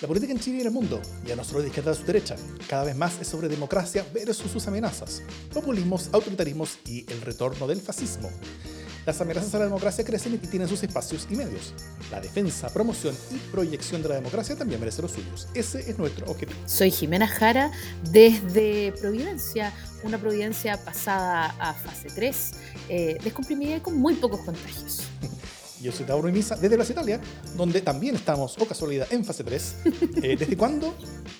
La política en Chile y en el mundo, ya no solo de izquierda a su derecha, cada vez más es sobre democracia versus sus amenazas, populismos, autoritarismos y el retorno del fascismo. Las amenazas a la democracia crecen y tienen sus espacios y medios. La defensa, promoción y proyección de la democracia también merece los suyos. Ese es nuestro objetivo. Soy Jimena Jara desde Providencia, una Providencia pasada a fase 3, eh, descomprimida y con muy pocos contagios. Yo soy Tauro y Misa desde Plaza Italia, donde también estamos, o casualidad, en fase 3. Eh, ¿Desde cuándo?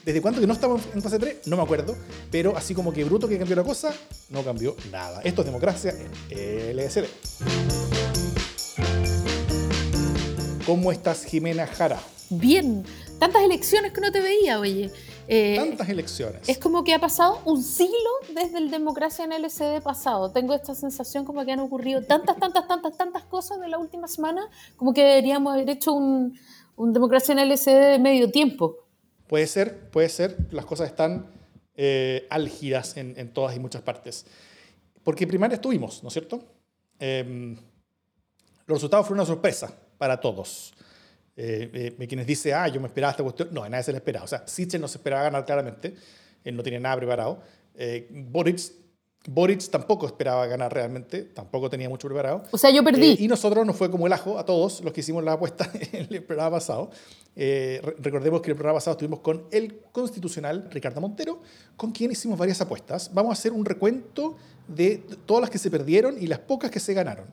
¿Desde cuándo que no estamos en fase 3? No me acuerdo. Pero así como que bruto que cambió la cosa, no cambió nada. Esto es democracia en LSD. ¿Cómo estás, Jimena Jara? Bien. Tantas elecciones que no te veía, oye. Eh, Tantas elecciones. Es como que ha pasado un siglo desde el Democracia en LCD pasado. Tengo esta sensación como que han ocurrido tantas, tantas, tantas, tantas cosas de la última semana, como que deberíamos haber hecho un, Democracia en LCD de medio tiempo. Puede ser, puede ser. Las cosas están eh, álgidas en, todas y muchas partes. Porque primaria estuvimos, ¿no es cierto? Em, los resultados fueron una sorpresa para todos eh, eh, quienes dicen, ah, yo me esperaba esta cuestión, no, a nadie se le esperaba. O sea, Sichel no se esperaba ganar claramente, él no tiene nada preparado. Eh, Boric, Boric tampoco esperaba ganar realmente, tampoco tenía mucho preparado. O sea, yo perdí. Eh, y nosotros nos fue como el ajo a todos los que hicimos la apuesta en el programa pasado. recordemos que el programa pasado estuvimos con el constitucional Ricardo Montero, con quien hicimos varias apuestas. Vamos a hacer un recuento de todas las que se perdieron y las pocas que se ganaron.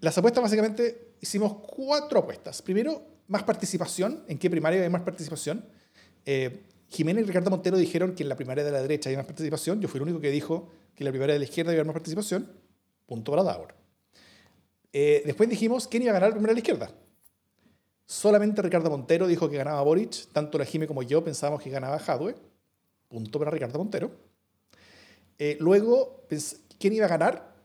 Las apuestas básicamente hicimos cuatro apuestas. Primero, más participación. ¿En qué primaria hay más participación? Eh, Jiménez y Ricardo Montero dijeron que en la primaria de la derecha hay más participación. Yo fui el único que dijo que en la primaria de la izquierda había más participación. Punto para Davor. Eh, después dijimos quién iba a ganar la primaria de la izquierda. Solamente Ricardo Montero dijo que ganaba Boric. Tanto la Jime como yo pensábamos que ganaba Jadwe. Punto para Ricardo Montero. Eh, luego, ¿quién iba a ganar?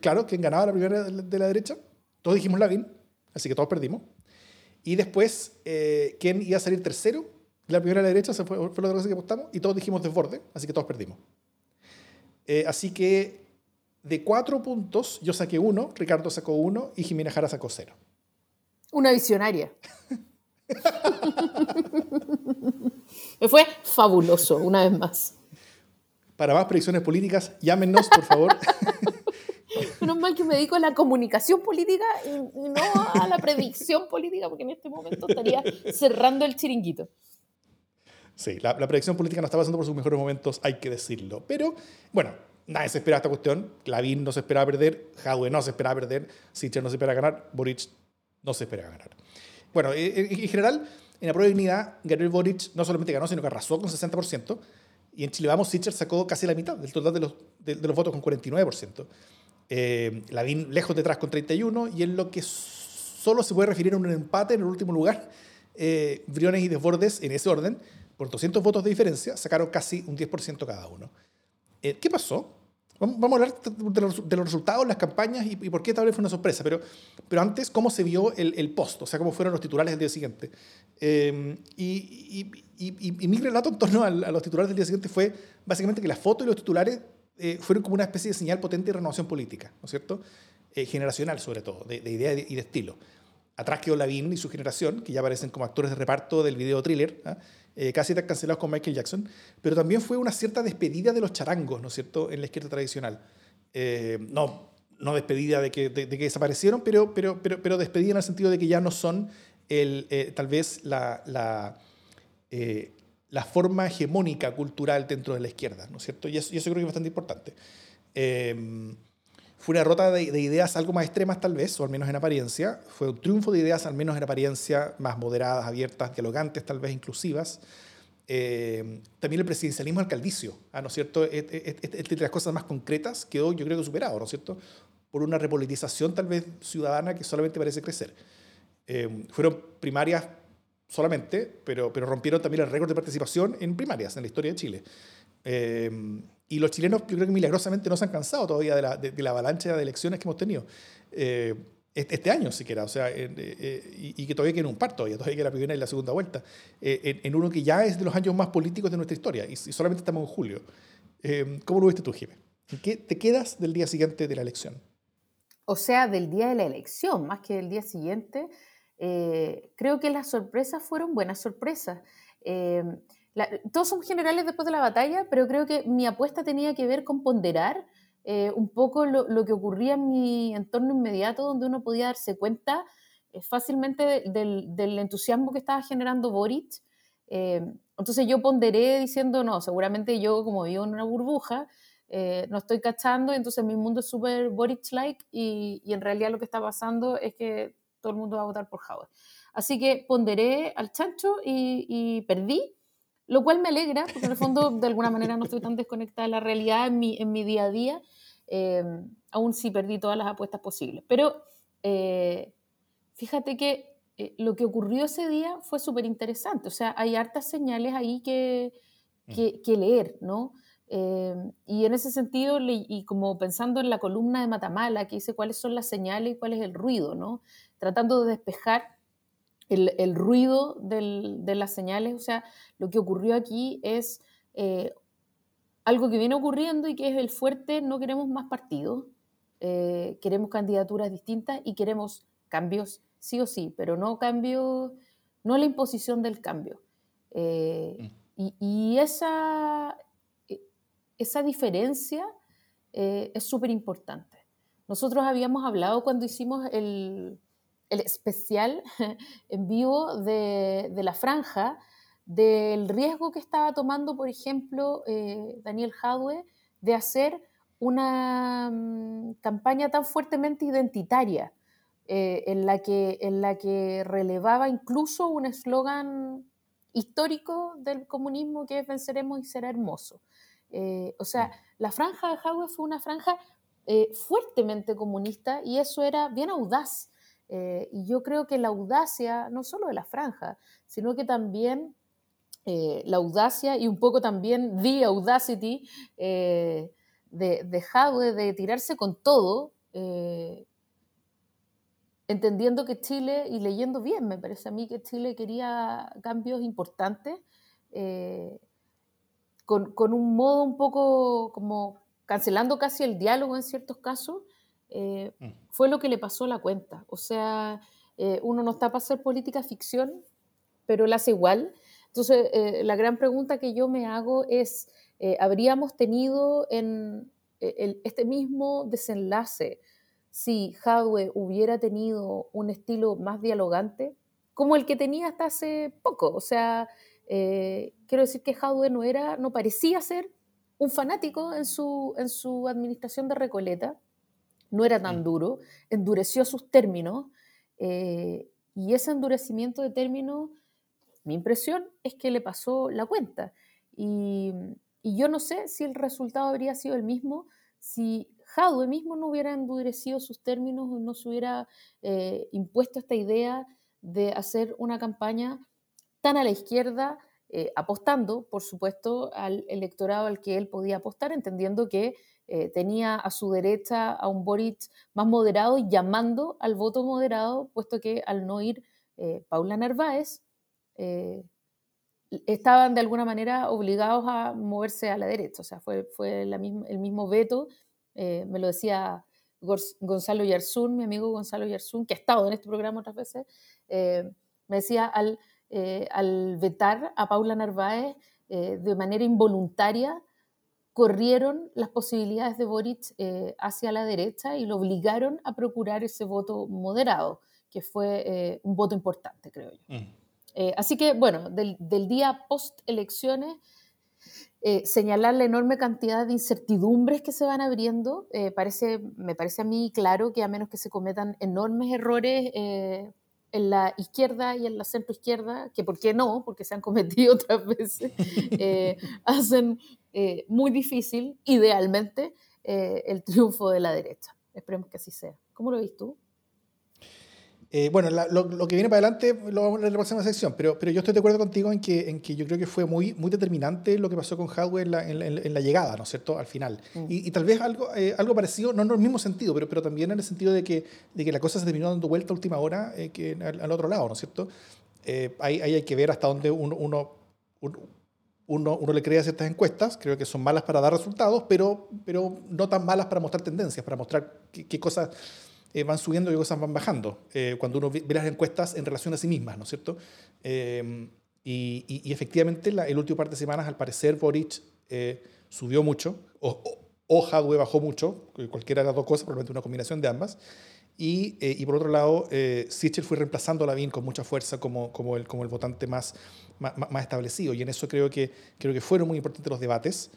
claro, ¿quién ganaba la primaria de la derecha? Todos dijimos Lavín así que todos perdimos. Y después, eh, ¿quién iba a salir tercero? La primera a la derecha fue, fue la otra cosa que apostamos y todos dijimos desborde, así que todos perdimos. Eh, así que de cuatro puntos, yo saqué uno, Ricardo sacó uno y Jimena Jara sacó cero. Una visionaria. Me fue fabuloso, una vez más. Para más predicciones políticas, llámenos, por favor. Menos mal que me dedico a la comunicación política y, no a la predicción política, porque en este momento estaría cerrando el chiringuito. Sí, la, predicción política no está pasando por sus mejores momentos, hay que decirlo. Pero, bueno, nadie se espera esta cuestión. Lavín no se esperaba perder, Jadwe no se esperaba perder, Sicher no se esperaba ganar, Boric no se esperaba ganar. Bueno, eh, eh, en, general, en la prueba de dignidad, Gabriel Boric no solamente ganó, sino que arrasó con 60%. Y en Chile Vamos, Sicher sacó casi la mitad del total de los, de los votos con 49%. Eh, Lavín lejos detrás con 31 y en lo que solo se puede referir a un empate en el último lugar, eh, Briones y Desbordes, en ese orden, por 200 votos de diferencia, sacaron casi un 10% cada uno. Eh, ¿Qué pasó? Vamos a hablar de los, resultados, las campañas y, por qué tal vez fue una sorpresa, pero, pero antes, ¿cómo se vio el, el post? O sea, ¿cómo fueron los titulares del día siguiente? Eh, y, y, mi relato en torno a, a los titulares del día siguiente fue básicamente que las fotos y los titulares eh, fueron como una especie de señal potente de renovación política, ¿no es cierto? Eh, generacional sobre todo, de, idea y de estilo. Atrás quedó Lavín y su generación, que ya aparecen como actores de reparto del video thriller, ¿ah? eh, casi tan cancelados con Michael Jackson, pero también fue una cierta despedida de los charangos, ¿no es cierto?, en la izquierda tradicional. no, no despedida de que, de, que desaparecieron, pero, pero, pero, pero, despedida en el sentido de que ya no son el, tal vez la la forma hegemónica cultural dentro de la izquierda, ¿no es cierto? Y eso, creo que es bastante importante. Em, fue una derrota de, ideas algo más extremas tal vez, o al menos en apariencia. Fue un triunfo de ideas al menos en apariencia más moderadas, abiertas, dialogantes, tal vez inclusivas. Em, también el presidencialismo alcaldicio, ¿ah? ¿no es cierto? Entre las cosas más concretas quedó yo creo superado, ¿no es cierto? Por una repolitización tal vez ciudadana que solamente parece crecer. Em, fueron primarias solamente, pero, pero rompieron también el récord de participación en primarias en la historia de Chile. Eh, y los chilenos, yo creo que milagrosamente no se han cansado todavía de la, de, la avalancha de elecciones que hemos tenido. Eh, este año siquiera, o sea, eh, y, que todavía queda un par todavía, todavía queda la primera y la segunda vuelta, en, uno que ya es de los años más políticos de nuestra historia, y, solamente estamos en julio. ¿Cómo lo viste tú? ¿En qué te quedas del día siguiente de la elección? O sea, del día de la elección, más que del día siguiente, eh, creo que las sorpresas fueron buenas sorpresas. Eh, todos son generales después de la batalla, pero creo que mi apuesta tenía que ver con ponderar eh, un poco lo, que ocurría en mi entorno inmediato, donde uno podía darse cuenta fácilmente del, entusiasmo que estaba generando Boric. entonces yo ponderé diciendo, no, seguramente yo como vivo en una burbuja, no estoy cachando, entonces mi mundo es súper Boric-like y, y, en realidad lo que está pasando es que todo el mundo va a votar por Howard. Así que ponderé al chancho y, perdí, lo cual me alegra, porque en el fondo de alguna manera no estoy tan desconectada de la realidad en mi, en mi día a día, eh, aún sí perdí todas las apuestas posibles. Pero eh, fíjate que eh, lo que ocurrió ese día fue súper interesante, o sea, hay hartas señales ahí que, que, que leer, ¿no? Eh, y en ese sentido, y como pensando en la columna de Matamala, que dice cuáles son las señales y cuál es el ruido, ¿no? Tratando de despejar el, el ruido del, de las señales, o sea, lo que ocurrió aquí es eh, algo que viene ocurriendo y que es el fuerte, no queremos más partidos, eh, queremos candidaturas distintas y queremos cambios sí o sí, pero no cambios, no la imposición del cambio. Mm. y, y esa, esa diferencia eh, es súper importante. Nosotros habíamos hablado cuando hicimos el, especial en vivo de, la franja del riesgo que estaba tomando, por ejemplo, eh, Daniel Jadwe de hacer una mm, campaña tan fuertemente identitaria, eh, en, la que, en la que relevaba incluso un eslogan histórico del comunismo que es venceremos y será hermoso. Eh, o sea, la franja de Jadwe fue una franja fuertemente comunista y eso era bien audaz. Eh, y yo creo que la audacia, no solo de la franja, sino que también la audacia y un poco también the audacity de, de Jadwe de tirarse con todo, entendiendo que Chile, y leyendo bien, me parece a mí que Chile quería cambios importantes con, un modo un poco como cancelando casi el diálogo en ciertos casos, eh, mm. fue lo que le pasó a la cuenta. O sea, eh, uno no está para hacer política ficción, pero la hace igual. Entonces, eh, la gran pregunta que yo me hago es, ¿habríamos tenido en este mismo desenlace si Hadwe hubiera tenido un estilo más dialogante, como el que tenía hasta hace poco? O sea, quiero decir que Jadwe no, era, no parecía ser un fanático en su, en su administración de Recoleta, no era tan mm. duro, endureció sus términos eh, y ese endurecimiento de términos, mi impresión es que le pasó la cuenta. Y, y yo no sé si el resultado habría sido el mismo si Jadwe mismo no hubiera endurecido sus términos o no se hubiera eh, impuesto esta idea de hacer una campaña tan a la izquierda, eh, apostando, por supuesto, al electorado al que él podía apostar, entendiendo que eh, tenía a su derecha a un Boric más moderado llamando al voto moderado, puesto que al no ir eh, Paula Narváez, estaban de alguna manera obligados a moverse a la derecha. O sea, fue, fue el mismo veto, me lo decía Gonzalo Yarzún, mi amigo Gonzalo Yarzún, que ha estado en este programa otras veces, me decía, al eh, al vetar a Paula Narváez eh, de manera involuntaria, corrieron las posibilidades de Boric eh, hacia la derecha y lo obligaron a procurar ese voto moderado, que fue un voto importante, creo yo. Mm. así que, bueno, del, día post elecciones, señalar la enorme cantidad de incertidumbres que se van abriendo, parece, me parece a mí claro que a menos que se cometan enormes errores en la izquierda y en la centro izquierda, que por qué no, porque se han cometido otras veces, eh, hacen eh, muy difícil, idealmente, eh, el triunfo de la derecha. Esperemos que así sea. ¿Cómo lo ves tú? Eh, bueno, lo, que viene para adelante lo vamos a ver en la próxima sección, pero, pero yo estoy de acuerdo contigo en que, en que yo creo que fue muy, muy determinante lo que pasó con Hadwe en la, en la, llegada, ¿no es cierto?, al final. Mm. Y, tal vez algo, eh, algo parecido, no en el mismo sentido, pero, pero también en el sentido de que, de que la cosa se terminó dando vuelta a última hora eh, que al, otro lado, ¿no es cierto? ahí, ahí, hay que ver hasta dónde uno, uno, uno, uno, le crea ciertas encuestas, creo que son malas para dar resultados, pero, pero no tan malas para mostrar tendencias, para mostrar qué, qué cosas eh, van subiendo y cosas van bajando, eh, cuando uno ve, las encuestas en relación a sí mismas, ¿no es cierto? Eh, y, y, efectivamente, la, el último par de semanas, al parecer, Boric subió mucho, o, o, Hadwe bajó mucho, cualquiera de las dos cosas, probablemente una combinación de ambas. Y, y por otro lado, Sichel fue reemplazando a Lavín con mucha fuerza como, como, el, como el votante más, más, más, establecido. Y en eso creo que, creo que fueron muy importantes los debates.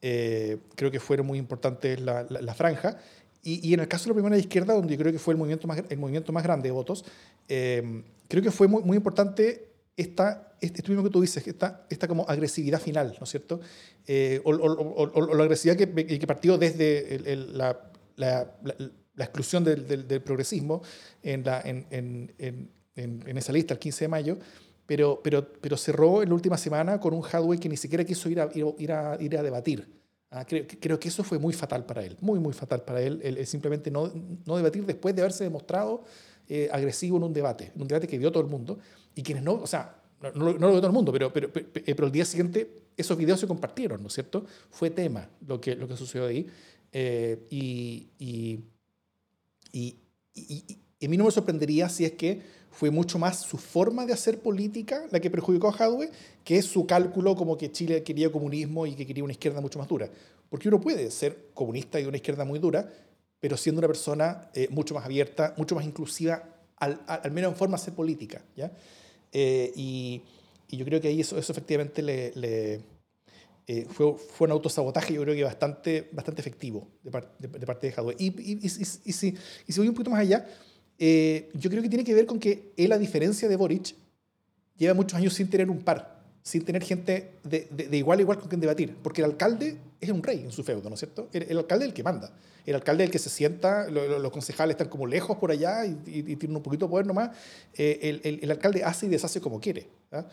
creo que fueron muy importantes la, la, la franja. Y, en el caso de la primera izquierda, donde yo creo que fue el movimiento más, el movimiento más grande de votos, eh, creo que fue muy, muy importante esta, este, mismo que tú dices, esta, esta como agresividad final, ¿no es cierto? Eh, o, la agresividad que, que partió desde la, la, la, exclusión del, del, progresismo en, la, en, en, en, esa lista el 15 de mayo, pero, pero, pero cerró en la última semana con un hardware que ni siquiera quiso ir a, ir a, ir a debatir. Ah, creo, creo, que eso fue muy fatal para él, muy, muy fatal para él, el, simplemente no, no, debatir después de haberse demostrado eh, agresivo en un debate, en un debate que vio todo el mundo, y quienes no, o sea, no, no, lo vio todo el mundo, pero, pero, pero, pero, el día siguiente esos videos se compartieron, ¿no es cierto? Fue tema lo que, lo que sucedió ahí, eh, y, y, y, y, a mí no me sorprendería si es que fue mucho más su forma de hacer política la que perjudicó a Hadwe que su cálculo como que Chile quería comunismo y que quería una izquierda mucho más dura. Porque uno puede ser comunista y una izquierda muy dura, pero siendo una persona eh, mucho más abierta, mucho más inclusiva, al, al, menos en forma de hacer política. ¿ya? Eh, y, y, yo creo que ahí eso, eso efectivamente le, eh, fue, fue un autosabotaje, yo creo que bastante, bastante efectivo de, parte de Hadwe. Y, y, y, si, si voy un poquito más allá, eh, yo creo que tiene que ver con que él, a diferencia de Boric, lleva muchos años sin tener un par, sin tener gente de, de, igual a igual con quien debatir, porque el alcalde es un rey en su feudo, ¿no es cierto? El, alcalde es el que manda, el alcalde es el que se sienta, los concejales están como lejos por allá y, y, tienen un poquito de poder nomás, eh, el, el, alcalde hace y deshace como quiere. ¿ah?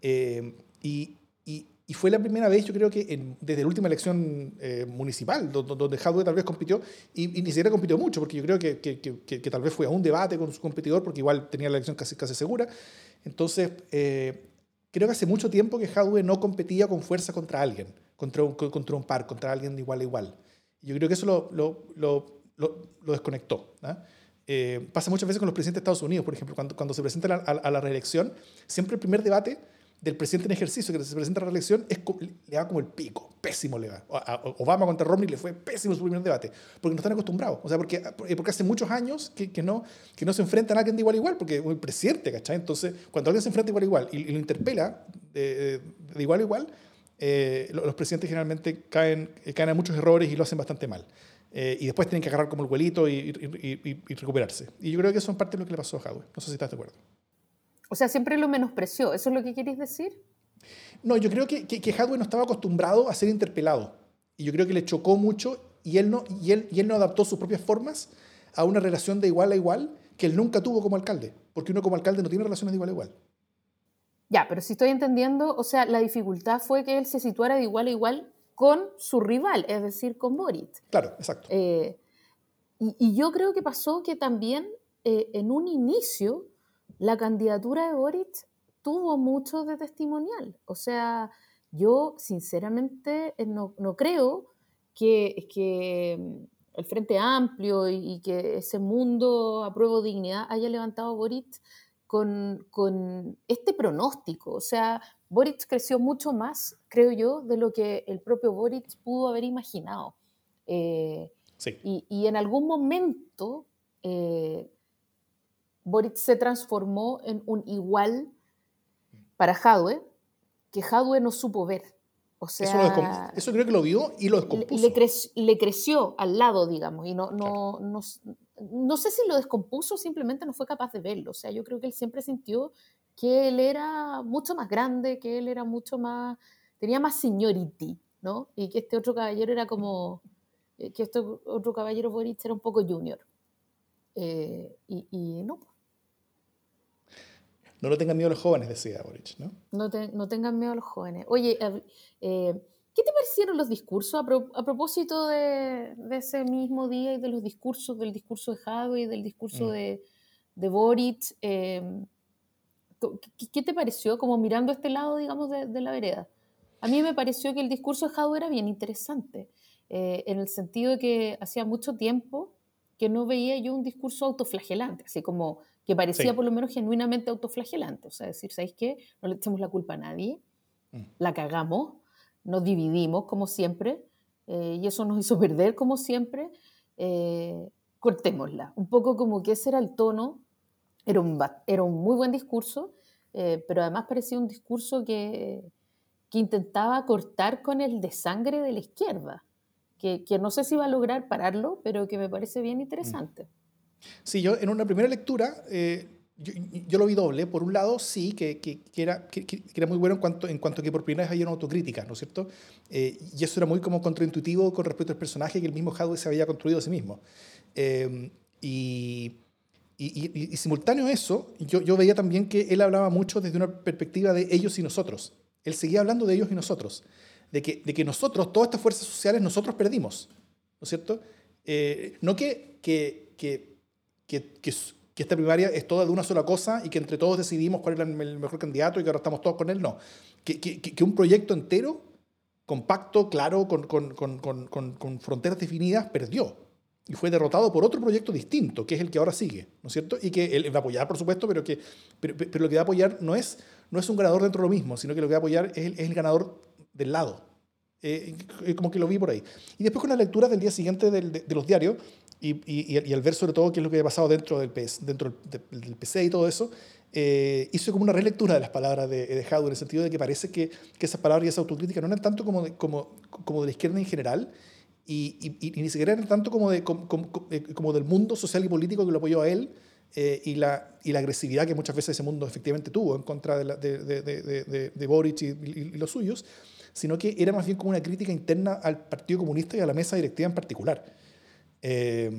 Eh, y, y fue la primera vez, yo creo que desde la última elección eh, municipal, donde, donde tal vez compitió, y, ni siquiera compitió mucho, porque yo creo que, que, que, tal vez fue a un debate con su competidor, porque igual tenía la elección casi, casi segura. Entonces, eh, creo que hace mucho tiempo que Hadwe no competía con fuerza contra alguien, contra un, contra un par, contra alguien de igual a igual. Yo creo que eso lo, lo, lo, lo desconectó. Eh, pasa muchas veces con los presidentes de Estados Unidos, por ejemplo, cuando, cuando se presenta a, a la reelección, siempre el primer debate del presidente en ejercicio que se presenta a la reelección es, le va como el pico, pésimo le va. A Obama contra Romney le fue pésimo su primer debate, porque no están acostumbrados. O sea, porque, porque hace muchos años que, que, no, que no se enfrentan a alguien de igual a igual, porque es el presidente, ¿cachai? Entonces, cuando alguien se enfrenta igual a igual y, lo interpela de, de, igual a igual, eh, los presidentes generalmente caen, caen a muchos errores y lo hacen bastante mal. Eh, y después tienen que agarrar como el vuelito y, y, y, recuperarse. Y yo creo que eso es parte de lo que le pasó a Howe. No sé si estás de acuerdo. O sea, siempre lo menospreció. ¿Eso es lo que queréis decir? No, yo creo que, que, que no estaba acostumbrado a ser interpelado. Y yo creo que le chocó mucho y él, no, y, él, y él no adaptó sus propias formas a una relación de igual a igual que él nunca tuvo como alcalde. Porque uno como alcalde no tiene relaciones de igual a igual. Ya, pero si estoy entendiendo, o sea, la dificultad fue que él se situara de igual a igual con su rival, es decir, con Boric. Claro, exacto. Eh, y, y, yo creo que pasó que también eh, en un inicio la candidatura de Boric tuvo mucho de testimonial. O sea, yo sinceramente eh, no, no creo que, que, mm, el Frente Amplio y, que ese mundo a prueba de dignidad haya levantado a Boric con, con, este pronóstico. O sea, Boric creció mucho más, creo yo, de lo que el propio Boric pudo haber imaginado. Eh, sí. y, y, en algún momento eh, Boric se transformó en un igual para Jadwe que Jadwe no supo ver. O sea, eso, creo que lo vio y lo descompuso. Le, le creció al lado, digamos, y no, no, no, no, sé si lo descompuso simplemente no fue capaz de verlo. O sea, yo creo que él siempre sintió que él era mucho más grande, que él era mucho más, tenía más seniority, ¿no? Y que este otro caballero era como, eh, que este otro caballero Boric era un poco junior. Eh, y, y no, no lo tengan miedo los jóvenes, decía Boric, ¿no? No, no tengan miedo los jóvenes. Oye, eh, ¿qué te parecieron los discursos a, propósito de, ese mismo día y de los discursos, del discurso de Jadwe y del discurso mm. de, de, Boric? Em, ¿qué, te pareció como mirando este lado, digamos, de, la vereda? A mí me pareció que el discurso de Jadwe era bien interesante, eh, en el sentido de que hacía mucho tiempo que no veía yo un discurso autoflagelante, así como que parecía por lo menos genuinamente autoflagelante. O sea, decir, ¿sabéis qué? No le echemos la culpa a nadie, mm. la cagamos, nos dividimos como siempre, eh, y eso nos hizo perder como siempre, eh, cortémosla. Un poco como que ese era el tono, era un, era un muy buen discurso, eh, pero además parecía un discurso que, que intentaba cortar con el de sangre de la izquierda, que, que, no sé si va a lograr pararlo, pero que me parece bien interesante. Sí, yo en una primera lectura, eh, yo, lo vi doble. Por un lado, sí, que, que, era, que, era, muy bueno en cuanto, en cuanto que por primera vez había una autocrítica, ¿no es cierto? Eh, y eso era muy como contraintuitivo con respecto al personaje que el mismo Hadwe se había construido a sí mismo. Eh, y, y, y, simultáneo a eso, yo, yo veía también que él hablaba mucho desde una perspectiva de ellos y nosotros. Él seguía hablando de ellos y nosotros. De que, de que nosotros, todas estas fuerzas sociales, nosotros perdimos. ¿No es cierto? no que, que, que que, que, esta primaria es toda de una sola cosa y que entre todos decidimos cuál era el mejor candidato y que ahora estamos todos con él, no. Que, que un proyecto entero, compacto, claro, con, con, con, con, fronteras definidas, perdió. Y fue derrotado por otro proyecto distinto, que es el que ahora sigue, ¿no es cierto? Y que él va a apoyar, por supuesto, pero, que, pero, lo que va a apoyar no es, no es un ganador dentro de lo mismo, sino que lo que va a apoyar es el, es el ganador del lado. Eh, como que lo vi por ahí. Y después con las lecturas del día siguiente de, de los diarios, y, y, al ver sobre todo qué es lo que había pasado dentro del, PS, dentro del PC y todo eso, eh, hizo como una relectura de las palabras de, de en el sentido de que parece que, que esas palabras y esa autocrítica no eran tanto como de, como, como de la izquierda en general, y, y, ni siquiera eran tanto como, de, como, eh, como, del mundo social y político que lo apoyó a él, eh, y, la, y la agresividad que muchas veces ese mundo efectivamente tuvo en contra de, de, de, de Boric y, y, los suyos, sino que era más bien como una crítica interna al Partido Comunista y a la mesa directiva en particular. Eh,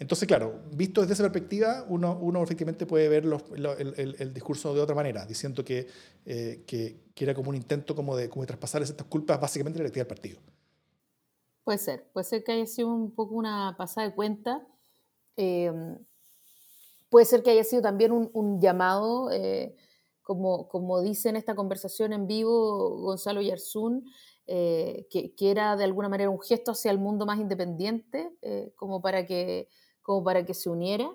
entonces, claro, visto desde esa perspectiva, uno, uno efectivamente puede ver el, el, discurso de otra manera, diciendo que, eh, que, que, era como un intento como de, como de traspasar estas culpas básicamente a la directiva del partido. Puede ser, puede ser que haya sido un poco una pasada de cuenta. Eh, puede ser que haya sido también un, un llamado, como, como dice en esta conversación en vivo Gonzalo Yarzún, eh, que, que, era de alguna manera un gesto hacia el mundo más independiente, eh, como, para que, como para que se uniera.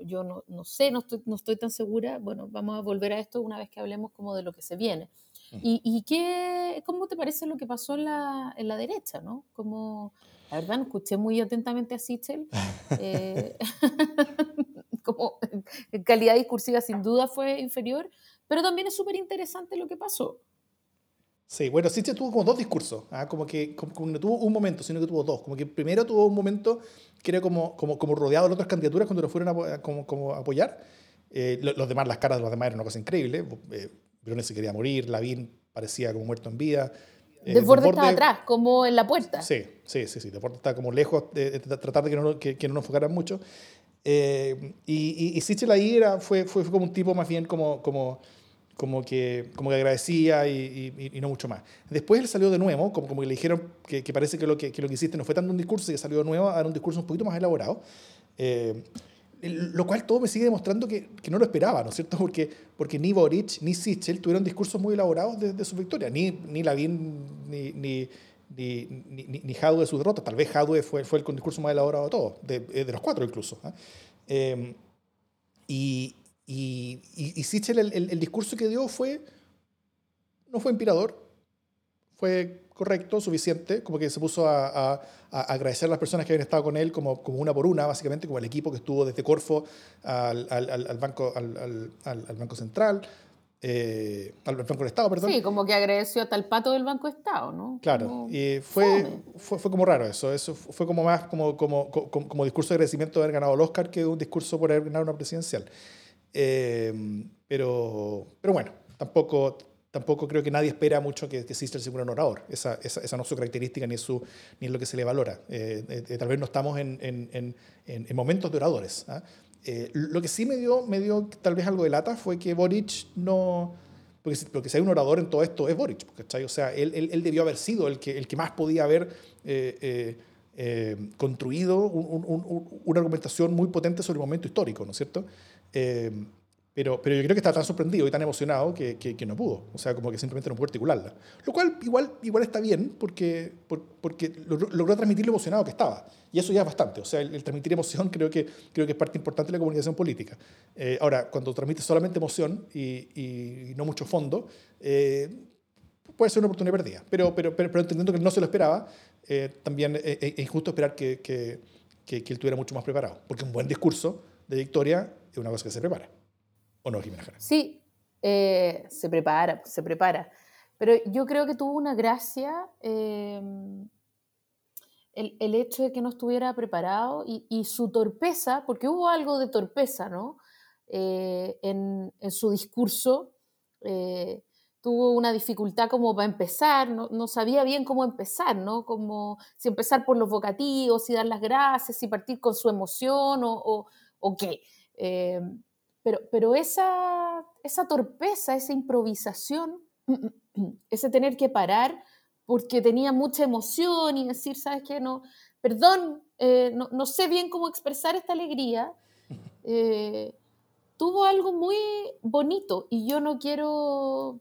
Yo no, no sé, no estoy, no estoy, tan segura. Bueno, vamos a volver a esto una vez que hablemos como de lo que se viene. ¿Y, y qué, cómo te parece lo que pasó en la, en la derecha? ¿no? Como, la verdad, no escuché muy atentamente a Sichel. Eh, como en calidad discursiva sin duda fue inferior, pero también es súper interesante lo que pasó. Sí, bueno, sí tuvo como dos discursos, ¿ah? como que como, no tuvo un momento, sino que tuvo dos. Como que primero tuvo un momento que era como, como, como rodeado de otras candidaturas cuando lo fueron a, como, como apoyar. Eh, los demás, las caras de los demás eran una cosa increíble. Eh, se quería morir, Lavín parecía como muerto en vida. Eh, Desborde estaba atrás, como en la puerta. Sí, sí, sí, sí. Desborde estaba como lejos de, tratar de que no, que, no nos enfocaran mucho. Eh, y, y, Sichel ahí era, fue, fue, fue, como un tipo más bien como, como como que, como que agradecía y, y, no mucho más. Después él salió de nuevo, como, como que le dijeron que, que parece que lo que, que, lo que hiciste no fue tanto un discurso, que salió de nuevo a dar un discurso un poquito más elaborado. Eh, lo cual todo me sigue demostrando que, que, no lo esperaba, ¿no es cierto? Porque, porque ni Boric ni Sichel tuvieron discursos muy elaborados de, de su victoria, ni, ni Lavín ni, ni, ni, ni, ni Jadwe de su derrota. Tal vez Jadwe fue, fue el con discurso más elaborado de todos, de, de los cuatro incluso. ¿eh? Eh, y, y, y, Sichel, el, el, discurso que dio fue, no fue inspirador, fue correcto, suficiente, como que se puso a, a, agradecer a las personas que habían estado con él como, como una por una, básicamente, como el equipo que estuvo desde Corfo al, al, al banco, al, al, Banco Central, eh, al Banco del Estado, perdón. Sí, como que agradeció hasta el pato del Banco de Estado, ¿no? Claro, y fue, fue, fue, como raro eso, eso fue como más como, como, como, como discurso de agradecimiento de haber ganado el Oscar que un discurso por haber ganado una presidencial. Em, pero, pero bueno, tampoco, tampoco creo que nadie espera mucho que, que Sister sea un orador. Esa, esa, esa, no es su característica ni es, su, ni es lo que se le valora. Eh, eh, eh, tal vez no estamos en, en, en, en momentos de oradores. ¿ah? lo que sí me dio, me dio tal vez algo de lata fue que Boric no... Porque, porque si hay un orador en todo esto es Boric, ¿cachai? O sea, él, él, él, debió haber sido el que, el que más podía haber... construido un, un, una argumentación muy potente sobre el momento histórico, ¿no es cierto? Eh, Pero, pero yo creo que está tan sorprendido y tan emocionado que, que, no pudo. O sea, como que simplemente no pudo articularla. Lo cual igual, igual está bien porque, porque logró, transmitir lo emocionado que estaba. Y eso ya es bastante. O sea, el, transmitir emoción creo que, creo que es parte importante de la comunicación política. Eh, ahora, cuando transmites solamente emoción y, y no mucho fondo, eh, puede ser una oportunidad perdida. Pero, pero, pero, entendiendo que no se lo esperaba, eh, también es, injusto esperar que, que, que él estuviera mucho más preparado. Porque un buen discurso de victoria es una cosa que se prepara. ¿O no, Jimena Sí, eh, se prepara, se prepara. Pero yo creo que tuvo una gracia em, el, el, hecho de que no estuviera preparado y, su torpeza, porque hubo algo de torpeza, ¿no? Eh, en, en, su discurso. Eh, tuvo una dificultad como para empezar, no, no, sabía bien cómo empezar, ¿no? Como si empezar por los vocativos, si dar las gracias, si partir con su emoción o, o qué. Em, pero, pero esa, esa torpeza, esa improvisación, ese tener que parar porque tenía mucha emoción y decir, ¿sabes qué? No, perdón, eh, no, no, sé bien cómo expresar esta alegría, eh, tuvo algo muy bonito y yo no quiero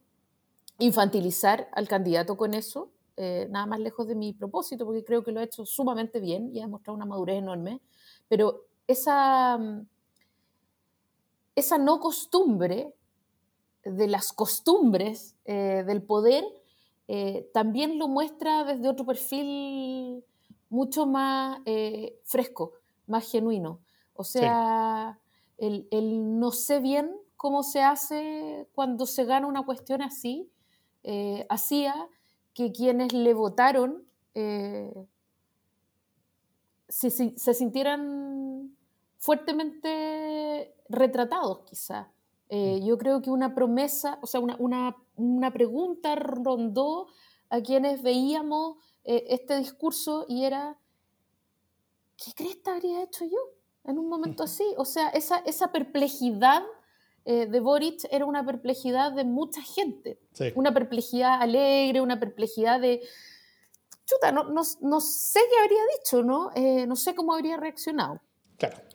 infantilizar al candidato con eso, eh, nada más lejos de mi propósito, porque creo que lo ha hecho sumamente bien y ha mostrado una madurez enorme, pero esa esa no costumbre de las costumbres eh, del poder eh, también lo muestra desde otro perfil mucho más eh, fresco, más genuino. O sea, el, no sé bien cómo se hace cuando se gana una cuestión así, hacía que quienes le votaron se, se sintieran fuertemente retratados quizá. Eh, mm. yo creo que una promesa, o sea, una, una, una pregunta rondó a quienes veíamos eh, este discurso y era, ¿qué crees que habría hecho yo en un momento así? O sea, esa, esa perplejidad eh, de Boric era una perplejidad de mucha gente, una perplejidad alegre, una perplejidad de, chuta, no, no, no sé qué habría dicho, ¿no? no sé cómo habría reaccionado.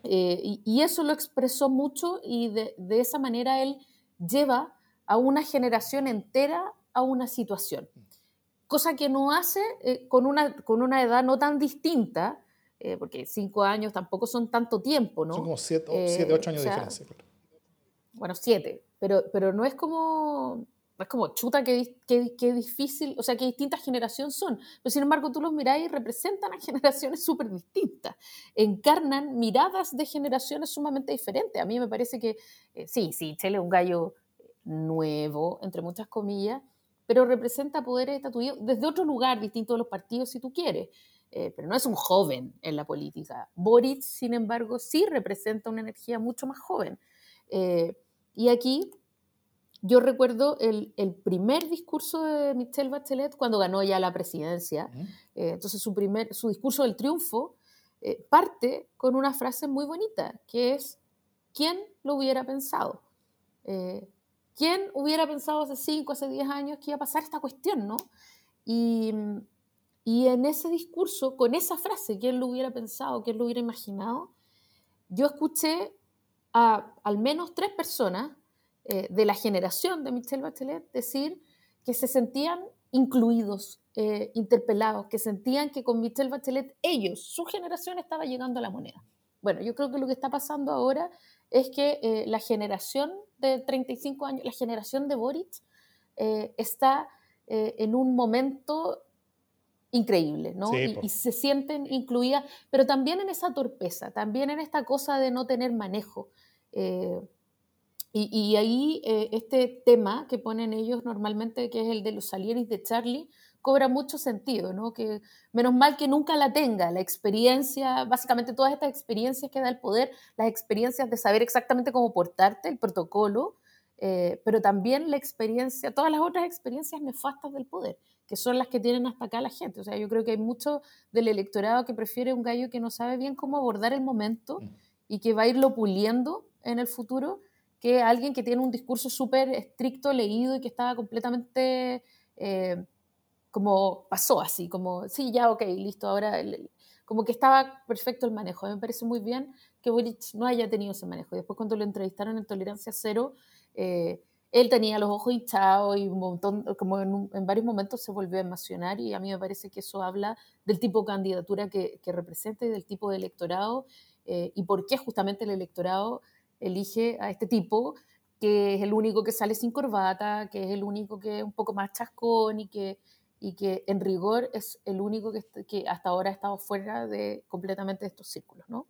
Eh, y, eso lo expresó mucho y de, esa manera él lleva a una generación entera a una situación. Cosa que no hace eh, con, una, con una edad no tan distinta, eh, porque cinco años tampoco son tanto tiempo, ¿no? Son como siete, ocho años de diferencia. Bueno, siete, pero, pero no es como es como, chuta, qué, qué, difícil, o sea, qué distintas generaciones son. Pero sin embargo, tú los miráis y representan a generaciones súper distintas. Encarnan miradas de generaciones sumamente diferentes. A mí me parece que, eh, sí, sí, Chile es un gallo nuevo, entre muchas comillas, pero representa poderes estatuidos desde otro lugar, distinto de los partidos, si tú quieres. Eh, pero no es un joven en la política. Boric, sin embargo, sí representa una energía mucho más joven. Eh, y aquí yo recuerdo el, primer discurso de Michelle Bachelet cuando ganó ya la presidencia. Eh, entonces su, primer, su discurso del triunfo eh, parte con una frase muy bonita, que es, ¿quién lo hubiera pensado? Eh, ¿Quién hubiera pensado hace 5, hace 10 años que iba a pasar esta cuestión, no? Y, y en ese discurso, con esa frase, ¿quién lo hubiera pensado? ¿Quién lo hubiera imaginado? Yo escuché a al menos tres personas eh, de la generación de Michelle Bachelet decir que se sentían incluidos, eh, interpelados, que sentían que con Michelle Bachelet ellos, su generación estaba llegando a la moneda. Bueno, yo creo que lo que está pasando ahora es que eh, la generación de 35 años, la generación de Boric, está en un momento increíble, ¿no? y, se sienten incluidas, pero también en esa torpeza, también en esta cosa de no tener manejo. Y, ahí eh, este tema que ponen ellos normalmente, que es el de los Salieris de Charlie, cobra mucho sentido, ¿no? Que menos mal que nunca la tenga, la experiencia, básicamente todas estas experiencias que da el poder, las experiencias de saber exactamente cómo portarte, el protocolo, eh, pero también la experiencia, todas las otras experiencias nefastas del poder, que son las que tienen hasta acá la gente. O sea, yo creo que hay mucho del electorado que prefiere un gallo que no sabe bien cómo abordar el momento mm. y que va a irlo puliendo en el futuro que alguien que tiene un discurso súper estricto, leído y que estaba completamente eh, como pasó así, como, sí, ya, ok, listo, ahora, como que estaba perfecto el manejo. me parece muy bien que Boric no haya tenido ese manejo. Después cuando lo entrevistaron en Tolerancia Cero, eh, él tenía los ojos hinchados y un montón, como en, varios momentos se volvió a emocionar y a mí me parece que eso habla del tipo de candidatura que, que representa y del tipo de electorado eh, y por qué justamente el electorado elige a este tipo que es el único que sale sin corbata, que es el único que es un poco más chascón y que, y que en rigor es el único que, hasta ahora ha estado fuera de completamente de estos círculos, ¿no?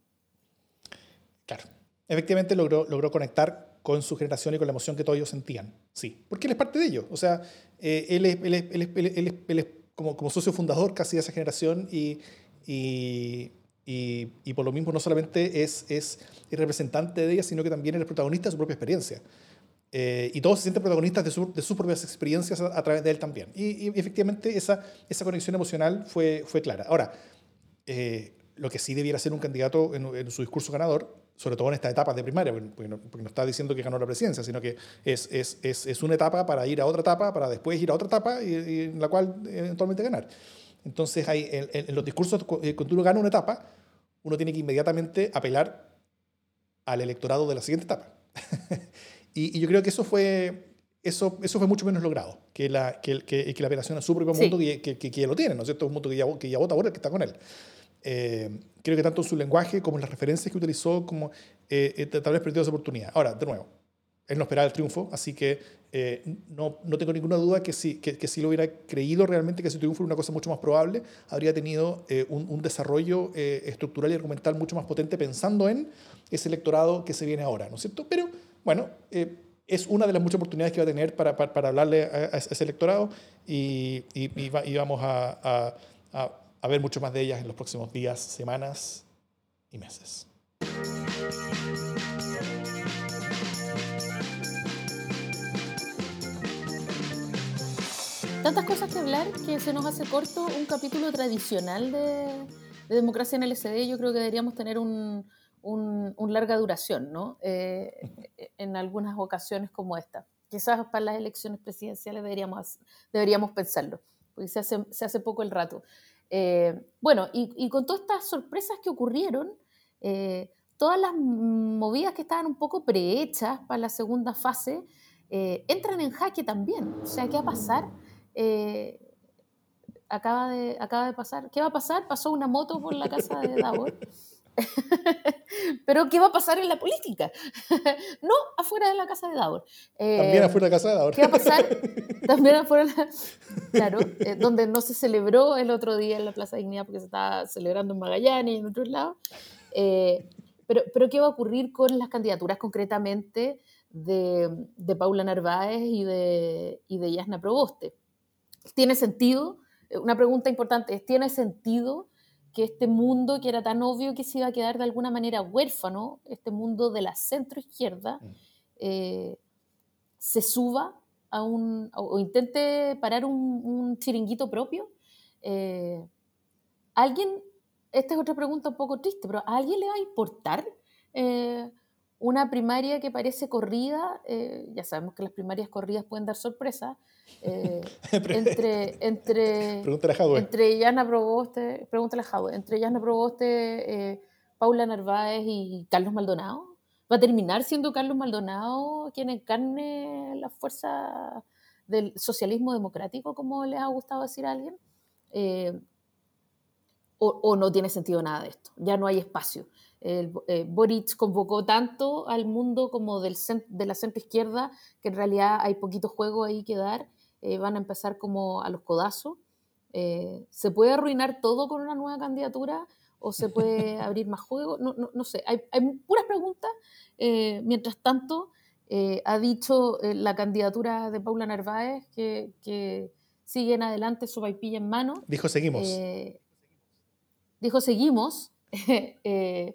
Claro. Efectivamente logró, logró conectar con su generación y con la emoción que todos ellos sentían. Sí, porque él es parte de ello. O sea, eh, él, es, él, es, él, él, es, como, como socio fundador casi de esa generación y, y, y, por lo mismo no solamente es, es el representante de ella, sino que también es el protagonista de su propia experiencia. Eh, y todos se sienten protagonistas de, su, de sus propias experiencias a, través de él también. Y, y, efectivamente esa, esa conexión emocional fue, fue clara. Ahora, eh, lo que sí debiera ser un candidato en, en, su discurso ganador, sobre todo en estas etapas de primaria, porque no, porque no, está diciendo que ganó la presidencia, sino que es, es, es, es, una etapa para ir a otra etapa, para después ir a otra etapa y, y en la cual eventualmente ganar. Entonces, hay, en, en, los discursos, eh, cuando uno gana una etapa, uno tiene que inmediatamente apelar al electorado de la siguiente etapa. y, y, yo creo que eso fue, eso, eso fue mucho menos logrado que la, que, que, que la apelación a su propio mundo sí. que, que, ya lo tiene, ¿no es cierto? Un mundo que ya, que ya vota él, que está con él. Eh, creo que tanto su lenguaje como las referencias que utilizó, como eh, eh tal vez perdió esa oportunidad. Ahora, de nuevo, él no esperaba el triunfo, así que eh, no, no, tengo ninguna duda que si, que, si lo hubiera creído realmente que ese triunfo era una cosa mucho más probable, habría tenido eh, un, un, desarrollo eh, estructural y argumental mucho más potente pensando en ese electorado que se viene ahora, ¿no es cierto? Pero bueno, es una de las muchas oportunidades que va a tener para, para, hablarle a, ese electorado y, y, y vamos a, a, a ver mucho más de ellas en los próximos días, semanas y meses. Tantas cosas que hablar que se nos hace corto un capítulo tradicional de, de democracia en el SD. Yo creo que deberíamos tener un, un, un larga duración, ¿no? Eh, en algunas ocasiones como esta. Quizás para las elecciones presidenciales deberíamos, deberíamos pensarlo, porque se hace, se hace poco el rato. Eh, bueno, y, y, con todas estas sorpresas que ocurrieron, eh, todas las movidas que estaban un poco prehechas para la segunda fase, eh, entran en jaque también. O sea, ¿qué va a pasar? Eh, acaba, de, acaba de pasar. ¿Qué va a pasar? Pasó una moto por la casa de Davor. Pero ¿qué va a pasar en la política? no afuera de la casa de Davor. Eh, También afuera de la casa de Davor. ¿Qué va a pasar? También afuera, la... claro, eh, donde no se celebró el otro día en la Plaza Dignidad porque se estaba celebrando en Magallanes y en otros lados. Eh, pero, pero ¿qué va a ocurrir con las candidaturas concretamente de, de Paula Narváez y de, y de Yasna Proboste? ¿Tiene sentido? Una pregunta importante es, ¿tiene sentido que este mundo que era tan obvio que se iba a quedar de alguna manera huérfano, este mundo de la centroizquierda, eh, se suba a un, o intente parar un, un chiringuito propio? Eh, ¿Alguien, esta es otra pregunta un poco triste, pero ¿a alguien le va a importar eh, una primaria que parece corrida? Eh, ya sabemos que las primarias corridas pueden dar sorpresas, eh, entre entre entre Yana Proboste pregúntale a entre Yana Proboste eh, Paula Narváez y Carlos Maldonado va a terminar siendo Carlos Maldonado quien encarne la fuerza del socialismo democrático como les ha gustado decir a alguien eh, o, o, no tiene sentido nada de esto ya no hay espacio el, eh, Boric convocó tanto al mundo como del, de la centro izquierda que en realidad hay poquito juego ahí que dar eh, van a empezar como a los codazos. Eh, ¿Se puede arruinar todo con una nueva candidatura o se puede abrir más juego? No, no, no sé, hay, hay, puras preguntas. Mientras tanto, ha dicho la candidatura de Paula Narváez que, que siguen adelante su vaipilla en mano. Dijo seguimos. dijo seguimos. y,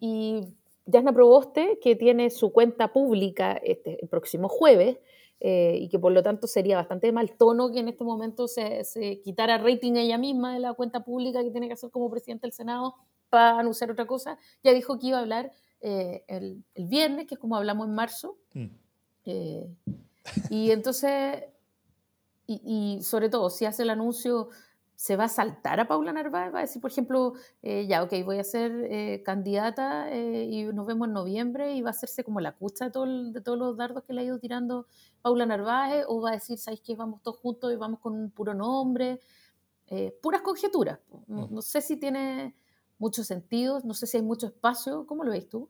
y Yasna Proboste, que tiene su cuenta pública este, el próximo jueves, eh, y que por lo tanto sería bastante mal tono que en este momento se, se, quitara rating ella misma de la cuenta pública que tiene que hacer como presidente del Senado para anunciar otra cosa. Ya dijo que iba a hablar eh, el, el, viernes, que es como hablamos en marzo. Mm. Eh, y entonces, y, y, sobre todo, si hace el anuncio, se va a saltar a Paula Narváez, va a decir, por ejemplo, eh, ya, ok, voy a ser eh, candidata eh, y nos vemos en noviembre y va a hacerse como la cucha de, de todos los dardos que le ha ido tirando Paula Narváez, o va a decir, ¿sabéis que vamos todos juntos y vamos con un puro nombre? puras conjeturas. No, mm. no, sé si tiene mucho sentido, no sé si hay mucho espacio. ¿Cómo lo veis tú?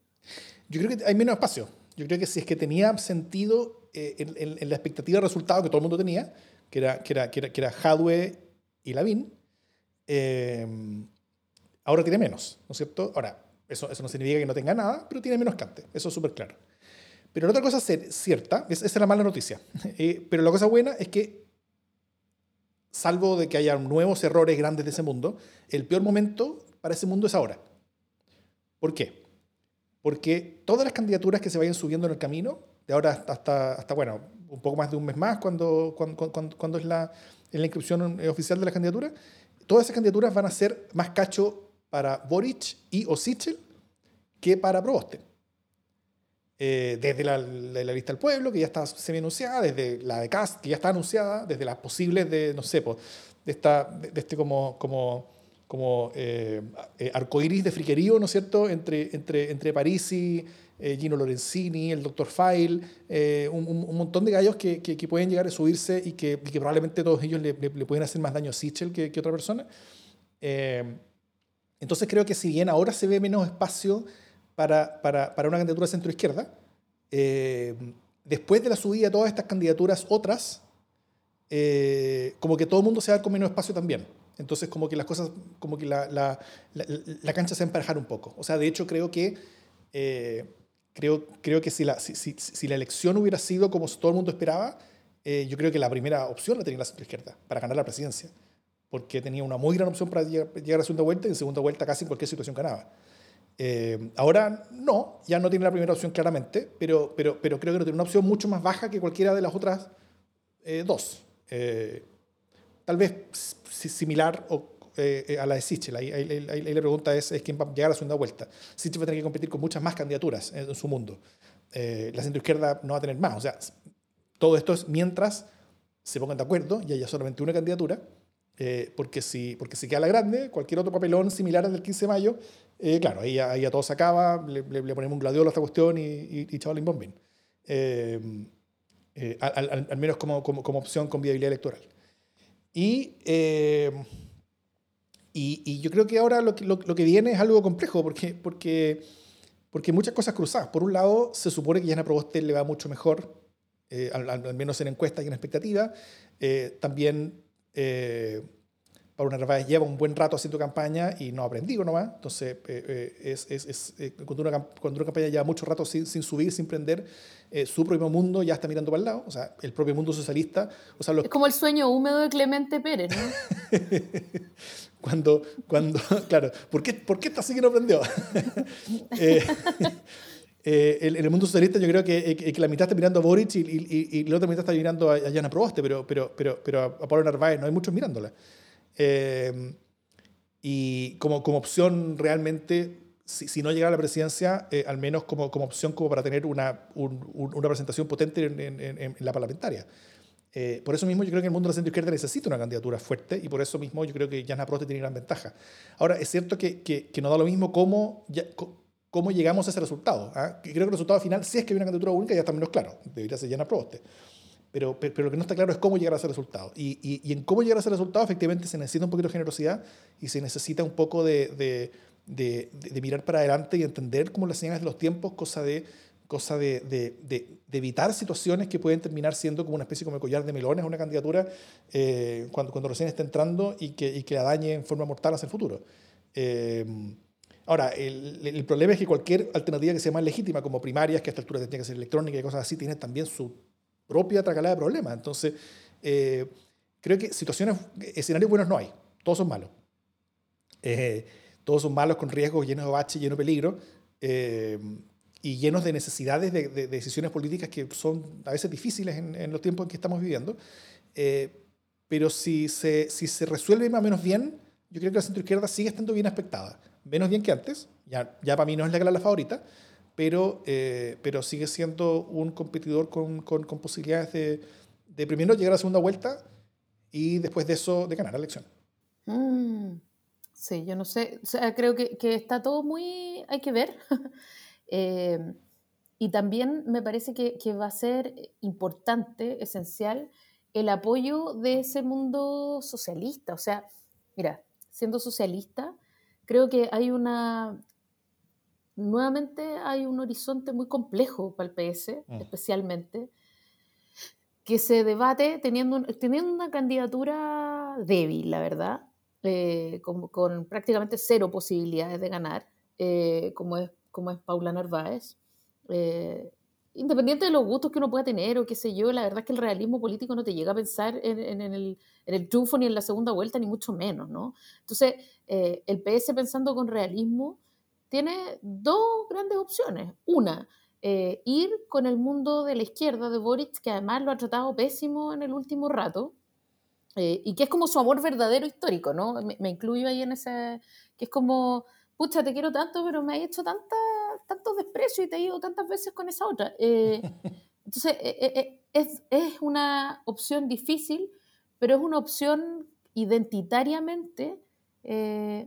Yo creo que hay menos espacio. Yo creo que si es que tenía sentido en, en, la expectativa de resultado que todo el mundo tenía, que era, que era, que era, que era Hadwe y Lavín, eh, ahora tiene menos, ¿no es cierto? Ahora, eso, eso no significa que no tenga nada, pero tiene menos cante, eso es súper claro. Pero la otra cosa cierta, esa es la mala noticia, eh, pero la cosa buena es que, salvo de que haya nuevos errores grandes de ese mundo, el peor momento para ese mundo es ahora. ¿Por qué? Porque todas las candidaturas que se vayan subiendo en el camino, de ahora hasta, hasta bueno, un poco más de un mes más, cuando, cuando, cuando es la, en la inscripción eh, oficial de la candidatura, todas esas candidaturas van a ser más cacho para Boric y o Sichel que para Proboste. Eh, desde la, lista del pueblo, que ya está semi-anunciada, desde la de Cast, que ya está anunciada, desde las posibles de, no sé, esta, de, este como, como, como eh arcoiris de friquerío, ¿no es cierto?, entre, entre, entre París y, eh, Gino Lorenzini, el Dr. File, eh, un, montón de gallos que, que, pueden llegar a subirse y que, que probablemente todos ellos le, le, pueden hacer más daño a Sichel que, otra persona. Eh, entonces creo que si bien ahora se ve menos espacio para, para, para una candidatura centro-izquierda, después de la subida de todas estas candidaturas otras, como que todo el mundo se va con menos espacio también. Entonces como que las cosas, como que la, la, la, cancha se va un poco. O sea, de hecho creo que creo, creo que si la, si, si, la elección hubiera sido como todo el mundo esperaba, eh, yo creo que la primera opción la tenía la centroizquierda para ganar la presidencia, porque tenía una muy gran opción para llegar, a la segunda vuelta y en segunda vuelta casi en cualquier situación ganaba. Eh, ahora no, ya no tiene la primera opción claramente, pero, pero, pero creo que no tiene una opción mucho más baja que cualquiera de las otras eh, dos. tal vez similar o eh, eh, a la de Sichel. Ahí, la pregunta es, es, quién va a llegar a la segunda vuelta. Sichel va a tener que competir con muchas más candidaturas en, su mundo. Eh, la centroizquierda no va a tener más. O sea, todo esto es mientras se pongan de acuerdo y haya solamente una candidatura. porque, si, porque si queda la grande, cualquier otro papelón similar al del 15 de mayo, claro, ahí, ahí a todo se acaba, le, le, ponemos un gladiolo a esta cuestión y, y, y chaval bombín. Al, al, menos como, como, como, opción con viabilidad electoral. Y y, yo creo que ahora lo que, lo, que, viene es algo complejo, porque, porque, porque muchas cosas cruzadas. Por un lado, se supone que Yana Proboste le va mucho mejor, eh, al, menos en encuestas y en expectativa. Eh, también eh, Pablo Narváez lleva un buen rato haciendo campaña y no ha aprendido nomás. Entonces, es, es, es, cuando, una, cuando una campaña lleva mucho rato sin, sin subir, sin prender, su propio mundo ya está mirando para el lado. O sea, el propio mundo socialista. O sea, Es como el sueño húmedo de Clemente Pérez, ¿no? Cuando, cuando, claro, ¿por qué, ¿por qué esta sí que no aprendió? eh, eh, en el mundo socialista yo creo que, eh, que, la mitad está mirando a Boric y, y, y, la otra mitad está mirando a, a Jana Proboste, pero, pero, pero, pero a Pablo Narváez no hay muchos mirándola. Eh, y como, como opción realmente, si, si, no llega a la presidencia, eh, al menos como, como opción como para tener una, un, una presentación potente en, en, en la parlamentaria. Eh, por eso mismo yo creo que el mundo de la centro izquierda necesita una candidatura fuerte y por eso mismo yo creo que Jana Proste tiene gran ventaja. Ahora, es cierto que, que, que no da lo mismo cómo, cómo llegamos a ese resultado. ¿ah? Creo que el resultado final, si es que hay una candidatura única, ya está menos claro. Debería ser Jana Proste. Pero, pero, lo que no está claro es cómo llegar a ese resultado. Y, y, y, en cómo llegar a ese resultado, efectivamente, se necesita un poquito de generosidad y se necesita un poco de, de, de, de mirar para adelante y entender cómo las señales de los tiempos, cosa de cosa de, de, de, evitar situaciones que pueden terminar siendo como una especie como de collar de melones, una candidatura eh, cuando, cuando recién está entrando y que, y que la dañe en forma mortal hacia el futuro. Eh, ahora, el, el, problema es que cualquier alternativa que sea más legítima, como primarias, que a esta altura tendría que ser electrónica y cosas así, tiene también su propia tracalada de problemas. Entonces, eh, creo que situaciones, escenarios buenos no hay, todos son malos. todos son malos con riesgos, llenos de bache, llenos de peligro y llenos de necesidades de, decisiones políticas que son a veces difíciles en, los tiempos en que estamos viviendo. Eh, pero si se, si se resuelve más o menos bien, yo creo que la centroizquierda sigue estando bien aspectada. Menos bien que antes, ya, ya para mí no es la, la favorita, pero, eh, pero sigue siendo un competidor con, con, con posibilidades de, de, primero llegar a la segunda vuelta y después de eso de ganar la elección. Mm, sí, yo no sé, o sea, creo que, que está todo muy, hay que ver. Eh, y también me parece que, que, va a ser importante, esencial, el apoyo de ese mundo socialista. O sea, mira, siendo socialista, creo que hay una, nuevamente hay un horizonte muy complejo para el PS, mm. especialmente, que se debate teniendo, teniendo una candidatura débil, la verdad, eh, con, con, prácticamente cero posibilidades de ganar, eh, como, es, como es Paula Narváez. Eh, independiente de los gustos que uno pueda tener o qué sé yo, la verdad es que el realismo político no te llega a pensar en, en, el, en el, triunfo ni en la segunda vuelta, ni mucho menos, ¿no? Entonces, el PS pensando con realismo tiene dos grandes opciones. Una, eh, ir con el mundo de la izquierda de Boric, que además lo ha tratado pésimo en el último rato, eh, y que es como su amor verdadero histórico, ¿no? Me, incluyo ahí en ese, que es como, pucha, te quiero tanto, pero me has hecho tanta, tanto desprecio y te he ido tantas veces con esa otra. Eh, entonces, es, es una opción difícil, pero es una opción identitariamente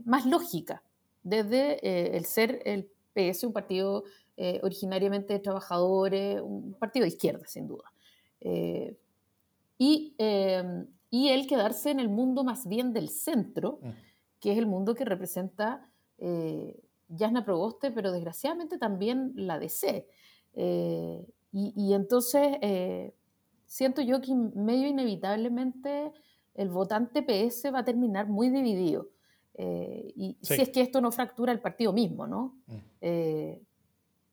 más lógica desde eh, el ser el PS un partido eh, originariamente de trabajadores, un partido de izquierda, sin duda. Eh, y, em, y, el quedarse en el mundo más bien del centro, mm. que es el mundo que representa Jasna Proboste, pero desgraciadamente también la DC. Y, y, entonces siento yo que medio inevitablemente el votante PS va a terminar muy dividido. Eh, y si es que esto no fractura el partido mismo, ¿no? Mm. Eh,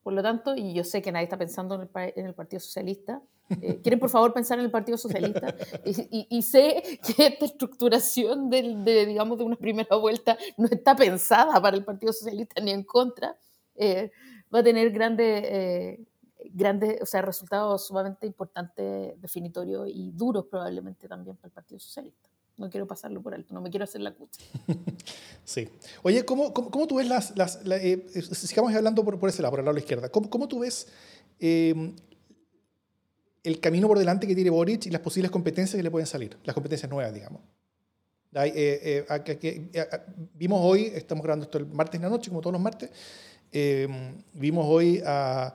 por lo tanto, y yo sé que nadie está pensando en el, en el Partido Socialista, eh, ¿quieren por favor pensar en el Partido Socialista? Y, y, sé que esta estructuración de, digamos, de una primera vuelta no está pensada para el Partido Socialista ni en contra, va a tener grandes, grandes, o sea, resultados sumamente importantes, definitorios y duros probablemente también para el Partido Socialista no quiero pasarlo por alto, no me quiero hacer la cucha. sí. Oye, ¿cómo, cómo, tú ves las... las eh, sigamos hablando por, por, ese lado, por el lado de la izquierda. ¿Cómo, cómo tú ves em, el camino por delante que tiene Boric y las posibles competencias que le pueden salir? Las competencias nuevas, digamos. Eh, eh, vimos hoy, estamos grabando esto el martes en la noche, como todos los martes, em, vimos hoy a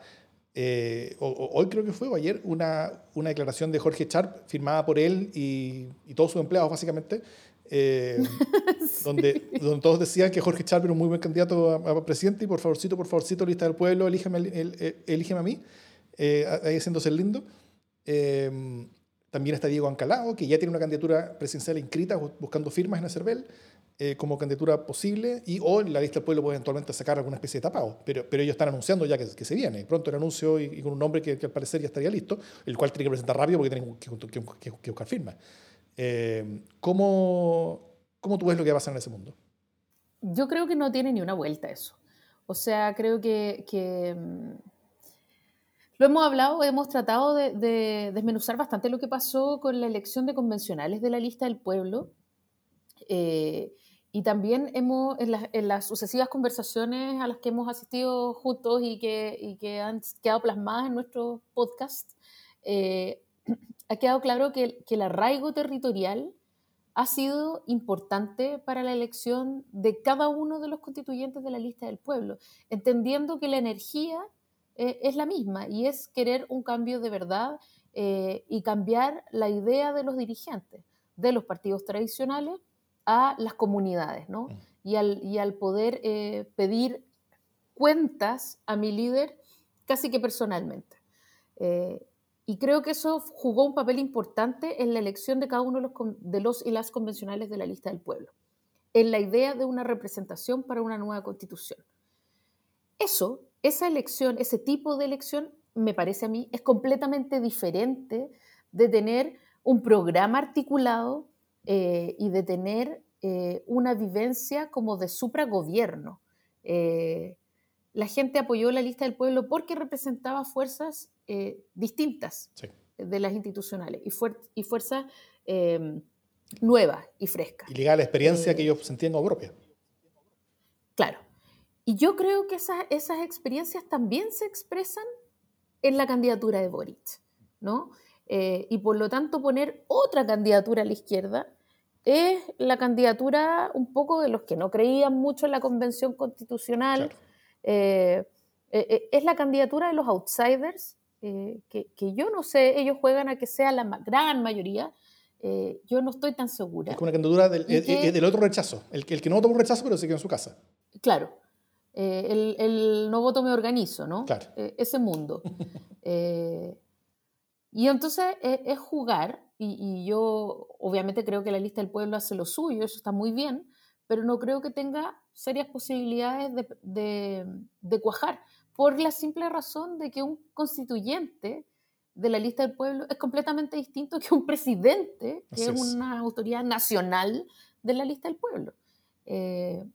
eh, hoy creo que fue, o ayer, una, una declaración de Jorge Sharp firmada por él y, y todos sus empleados, básicamente, eh, donde, donde todos decían que Jorge Sharp era un muy buen candidato a, presidente y por favorcito, por favorcito, lista del pueblo, elígeme, elígeme a mí, eh, ahí haciéndose el lindo. también está Diego Ancalao, que ya tiene una candidatura presidencial inscrita buscando firmas en el CERVEL. Eh, como candidatura posible y o la lista del pueblo puede eventualmente sacar alguna especie de tapado. Pero, pero ellos están anunciando ya que, que se viene. Pronto el anuncio y, con un nombre que, al parecer ya estaría listo, el cual tiene que presentar rápido porque tiene que, que buscar firmas. Eh, ¿cómo, ¿Cómo tú ves lo que va a pasar en ese mundo? Yo creo que no tiene ni una vuelta eso. O sea, creo que, que mm, lo hemos hablado, hemos tratado de, de, desmenuzar bastante lo que pasó con la elección de convencionales de la lista del pueblo. Eh, y también hemos, en, las sucesivas conversaciones a las que hemos asistido juntos y que, y que han quedado plasmadas en nuestro podcast, eh, ha quedado claro que, que, el arraigo territorial ha sido importante para la elección de cada uno de los constituyentes de la lista del pueblo, entendiendo que la energía eh, es la misma y es querer un cambio de verdad eh, y cambiar la idea de los dirigentes de los partidos tradicionales a las comunidades, ¿no? Y al, y al poder eh, pedir cuentas a mi líder casi que personalmente. Eh, y creo que eso jugó un papel importante en la elección de cada uno de los, de los, y las convencionales de la lista del pueblo, en la idea de una representación para una nueva constitución. Eso, esa elección, ese tipo de elección, me parece a mí, es completamente diferente de tener un programa articulado eh, y de tener eh, una vivencia como de supragobierno. Eh, la gente apoyó la lista del pueblo porque representaba fuerzas distintas de las institucionales y, y fuerzas nuevas y frescas. Y ligar la experiencia que ellos sentían como propia. Claro. Y yo creo que esas, esas experiencias también se expresan en la candidatura de Boric, ¿no? y por lo tanto poner otra candidatura a la izquierda es la candidatura un poco de los que no creían mucho en la convención constitucional. Eh, eh, eh, es la candidatura de los outsiders, que, yo no sé, ellos juegan a que sea la gran mayoría. yo no estoy tan segura. Es una candidatura del, otro rechazo, el, el que no votó por rechazo, pero sigue en su casa. Claro. el, no voto me organizo, ¿no? Claro. ese mundo. y entonces es jugar y, yo obviamente creo que la lista del pueblo hace lo suyo, eso está muy bien, pero no creo que tenga serias posibilidades de, de, cuajar, por la simple razón de que un constituyente de la lista del pueblo es completamente distinto que un presidente, que es, una autoridad nacional de la lista del pueblo. Eh,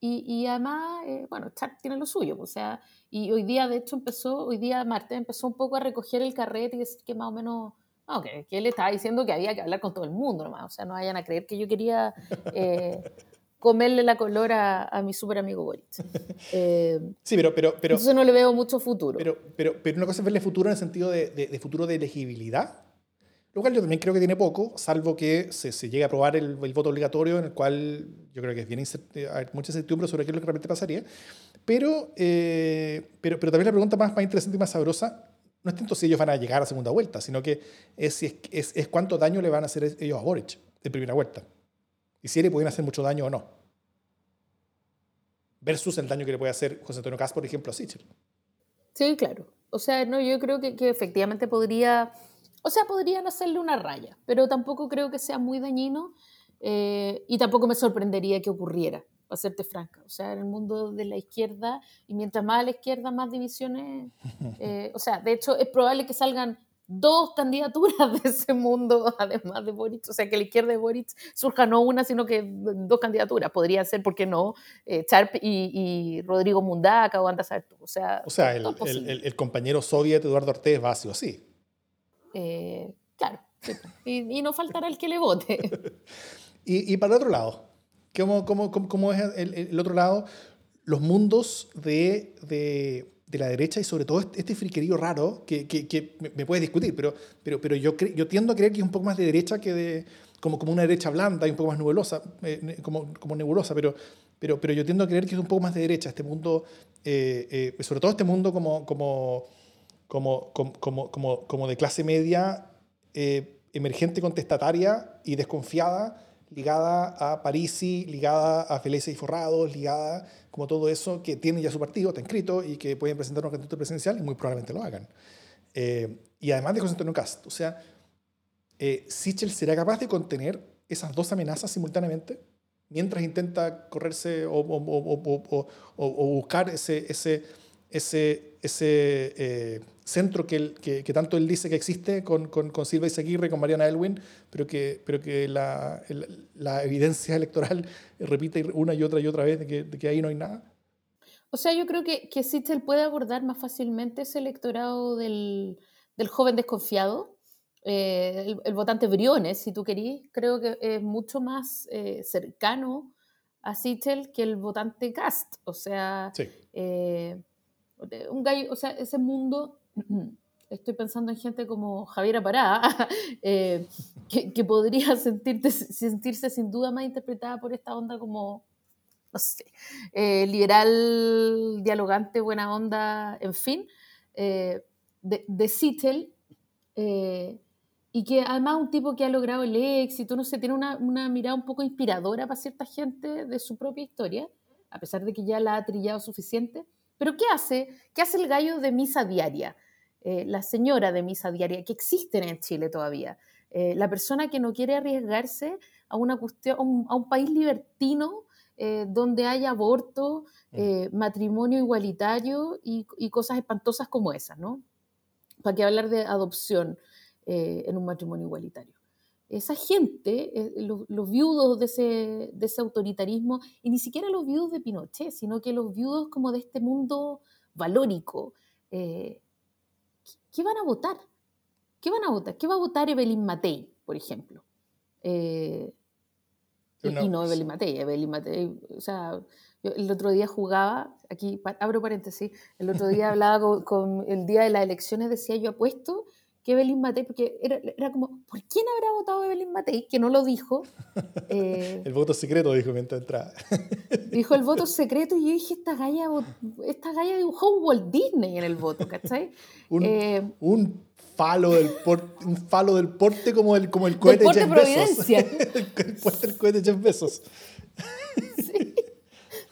y, y, además, eh, bueno, Char tiene lo suyo, o sea, y hoy día, de hecho, empezó, hoy día Marta empezó un poco a recoger el carrete y decir que más o menos no, que, él estaba diciendo que había que hablar con todo el mundo nomás. O sea, no vayan a creer que yo quería eh, comerle la color a, mi súper amigo Boric. Eh, sí, pero, pero, pero... Entonces no le veo mucho futuro. Pero, pero, pero una cosa es verle futuro en el sentido de, de, futuro de elegibilidad, lo cual yo también creo que tiene poco, salvo que se, se llegue a aprobar el, el, voto obligatorio, en el cual yo creo que es bien hay mucha incertidumbre sobre qué es lo que realmente pasaría. Pero, eh, pero, pero también la pregunta más, más interesante y más sabrosa no es tanto si ellos van a llegar a segunda vuelta, sino que es, es, es, cuánto daño le van a hacer ellos a Boric de primera vuelta. Y si le pueden hacer mucho daño o no. Versus el daño que le puede hacer José Antonio Cas, por ejemplo, a Sichel. Sí, claro. O sea, no, yo creo que, que, efectivamente podría, o sea, podrían hacerle una raya, pero tampoco creo que sea muy dañino eh, y tampoco me sorprendería que ocurriera para serte franca. O sea, en el mundo de la izquierda, y mientras más a la izquierda, más divisiones. Eh, o sea, de hecho, es probable que salgan dos candidaturas de ese mundo, además de Boric. O sea, que la izquierda de Boric surja no una, sino que dos candidaturas. Podría ser, ¿por qué no? Eh, Charp y, Rodrigo Mundaca o andas a O sea, o sea el, el, el, compañero soviet Eduardo Ortez va así o así. Eh, claro. Y, y, no faltará el que le vote. y, y para el otro lado, ¿Cómo, cómo, cómo, es el, el, otro lado? Los mundos de, de, de, la derecha y sobre todo este, este friquerío raro que, que, que me, puedes discutir, pero, pero, pero yo, yo tiendo a creer que es un poco más de derecha que de como, como una derecha blanda y un poco más nebulosa, eh, como, como nebulosa, pero, pero, pero yo tiendo a creer que es un poco más de derecha este mundo, eh, eh, sobre todo este mundo como, como, como, como, como, como de clase media, emergente, contestataria y desconfiada ligada a Parisi, ligada a Felices y Forrados, ligada como todo eso que tiene ya su partido, está inscrito y que pueden presentar un candidato presidencial y muy probablemente lo hagan. Eh, y además de José Antonio Cast, o sea, eh, Sichel será capaz de contener esas dos amenazas simultáneamente mientras intenta correrse o, o, o buscar ese, ese, ese, ese eh, centro que, que, tanto él dice que existe con, con, con Silva Izaguirre, con Mariana Elwin, pero que, pero que la, la, evidencia electoral repite una y otra y otra vez de que, de que ahí no hay nada. O sea, yo creo que, que Sichel puede abordar más fácilmente ese electorado del, del joven desconfiado, eh, el, votante Briones, si tú querís, creo que es mucho más eh, cercano a Sichel que el votante Cast. O sea, eh, un gallo, o sea, ese mundo estoy pensando en gente como Javier Pará, eh, que, podría sentirse sin duda más interpretada por esta onda como, no sé, eh, liberal, dialogante, buena onda, en fin, eh, de, Sittel, y que además un tipo que ha logrado el éxito, no sé, tiene una, una mirada un poco inspiradora para cierta gente de su propia historia, a pesar de que ya la ha trillado suficiente. Pero ¿qué hace? ¿Qué hace el gallo de misa diaria? Eh, la señora de misa diaria, que existen en Chile todavía. Eh, la persona que no quiere arriesgarse a, una cuestión, a, un, país libertino eh, donde haya aborto, mm. matrimonio igualitario y, cosas espantosas como esas, ¿no? ¿Para qué hablar de adopción en un matrimonio igualitario? Esa gente, los, viudos de ese, de ese autoritarismo, y ni siquiera los viudos de Pinochet, sino que los viudos como de este mundo valórico, ¿qué van a votar? ¿Qué van a votar? ¿Qué va a votar Evelyn Matei, por ejemplo? Eh, y no Evelyn Matei, Evelyn Matei, o sea, el otro día jugaba, aquí abro paréntesis, el otro día hablaba con, el día de las elecciones, decía yo apuesto que Evelyn Matei, porque era, era, como, ¿por quién habrá votado Evelyn Matei? Que no lo dijo. Eh, el voto secreto, dijo mientras entraba. dijo el voto secreto y yo dije, esta galla, esta galla dibujó un Walt Disney en el voto, ¿cachai? un, eh, un falo del porte, un falo del porte como el, como el cohete de Jeff Bezos. el porte del cohete de Jeff Bezos.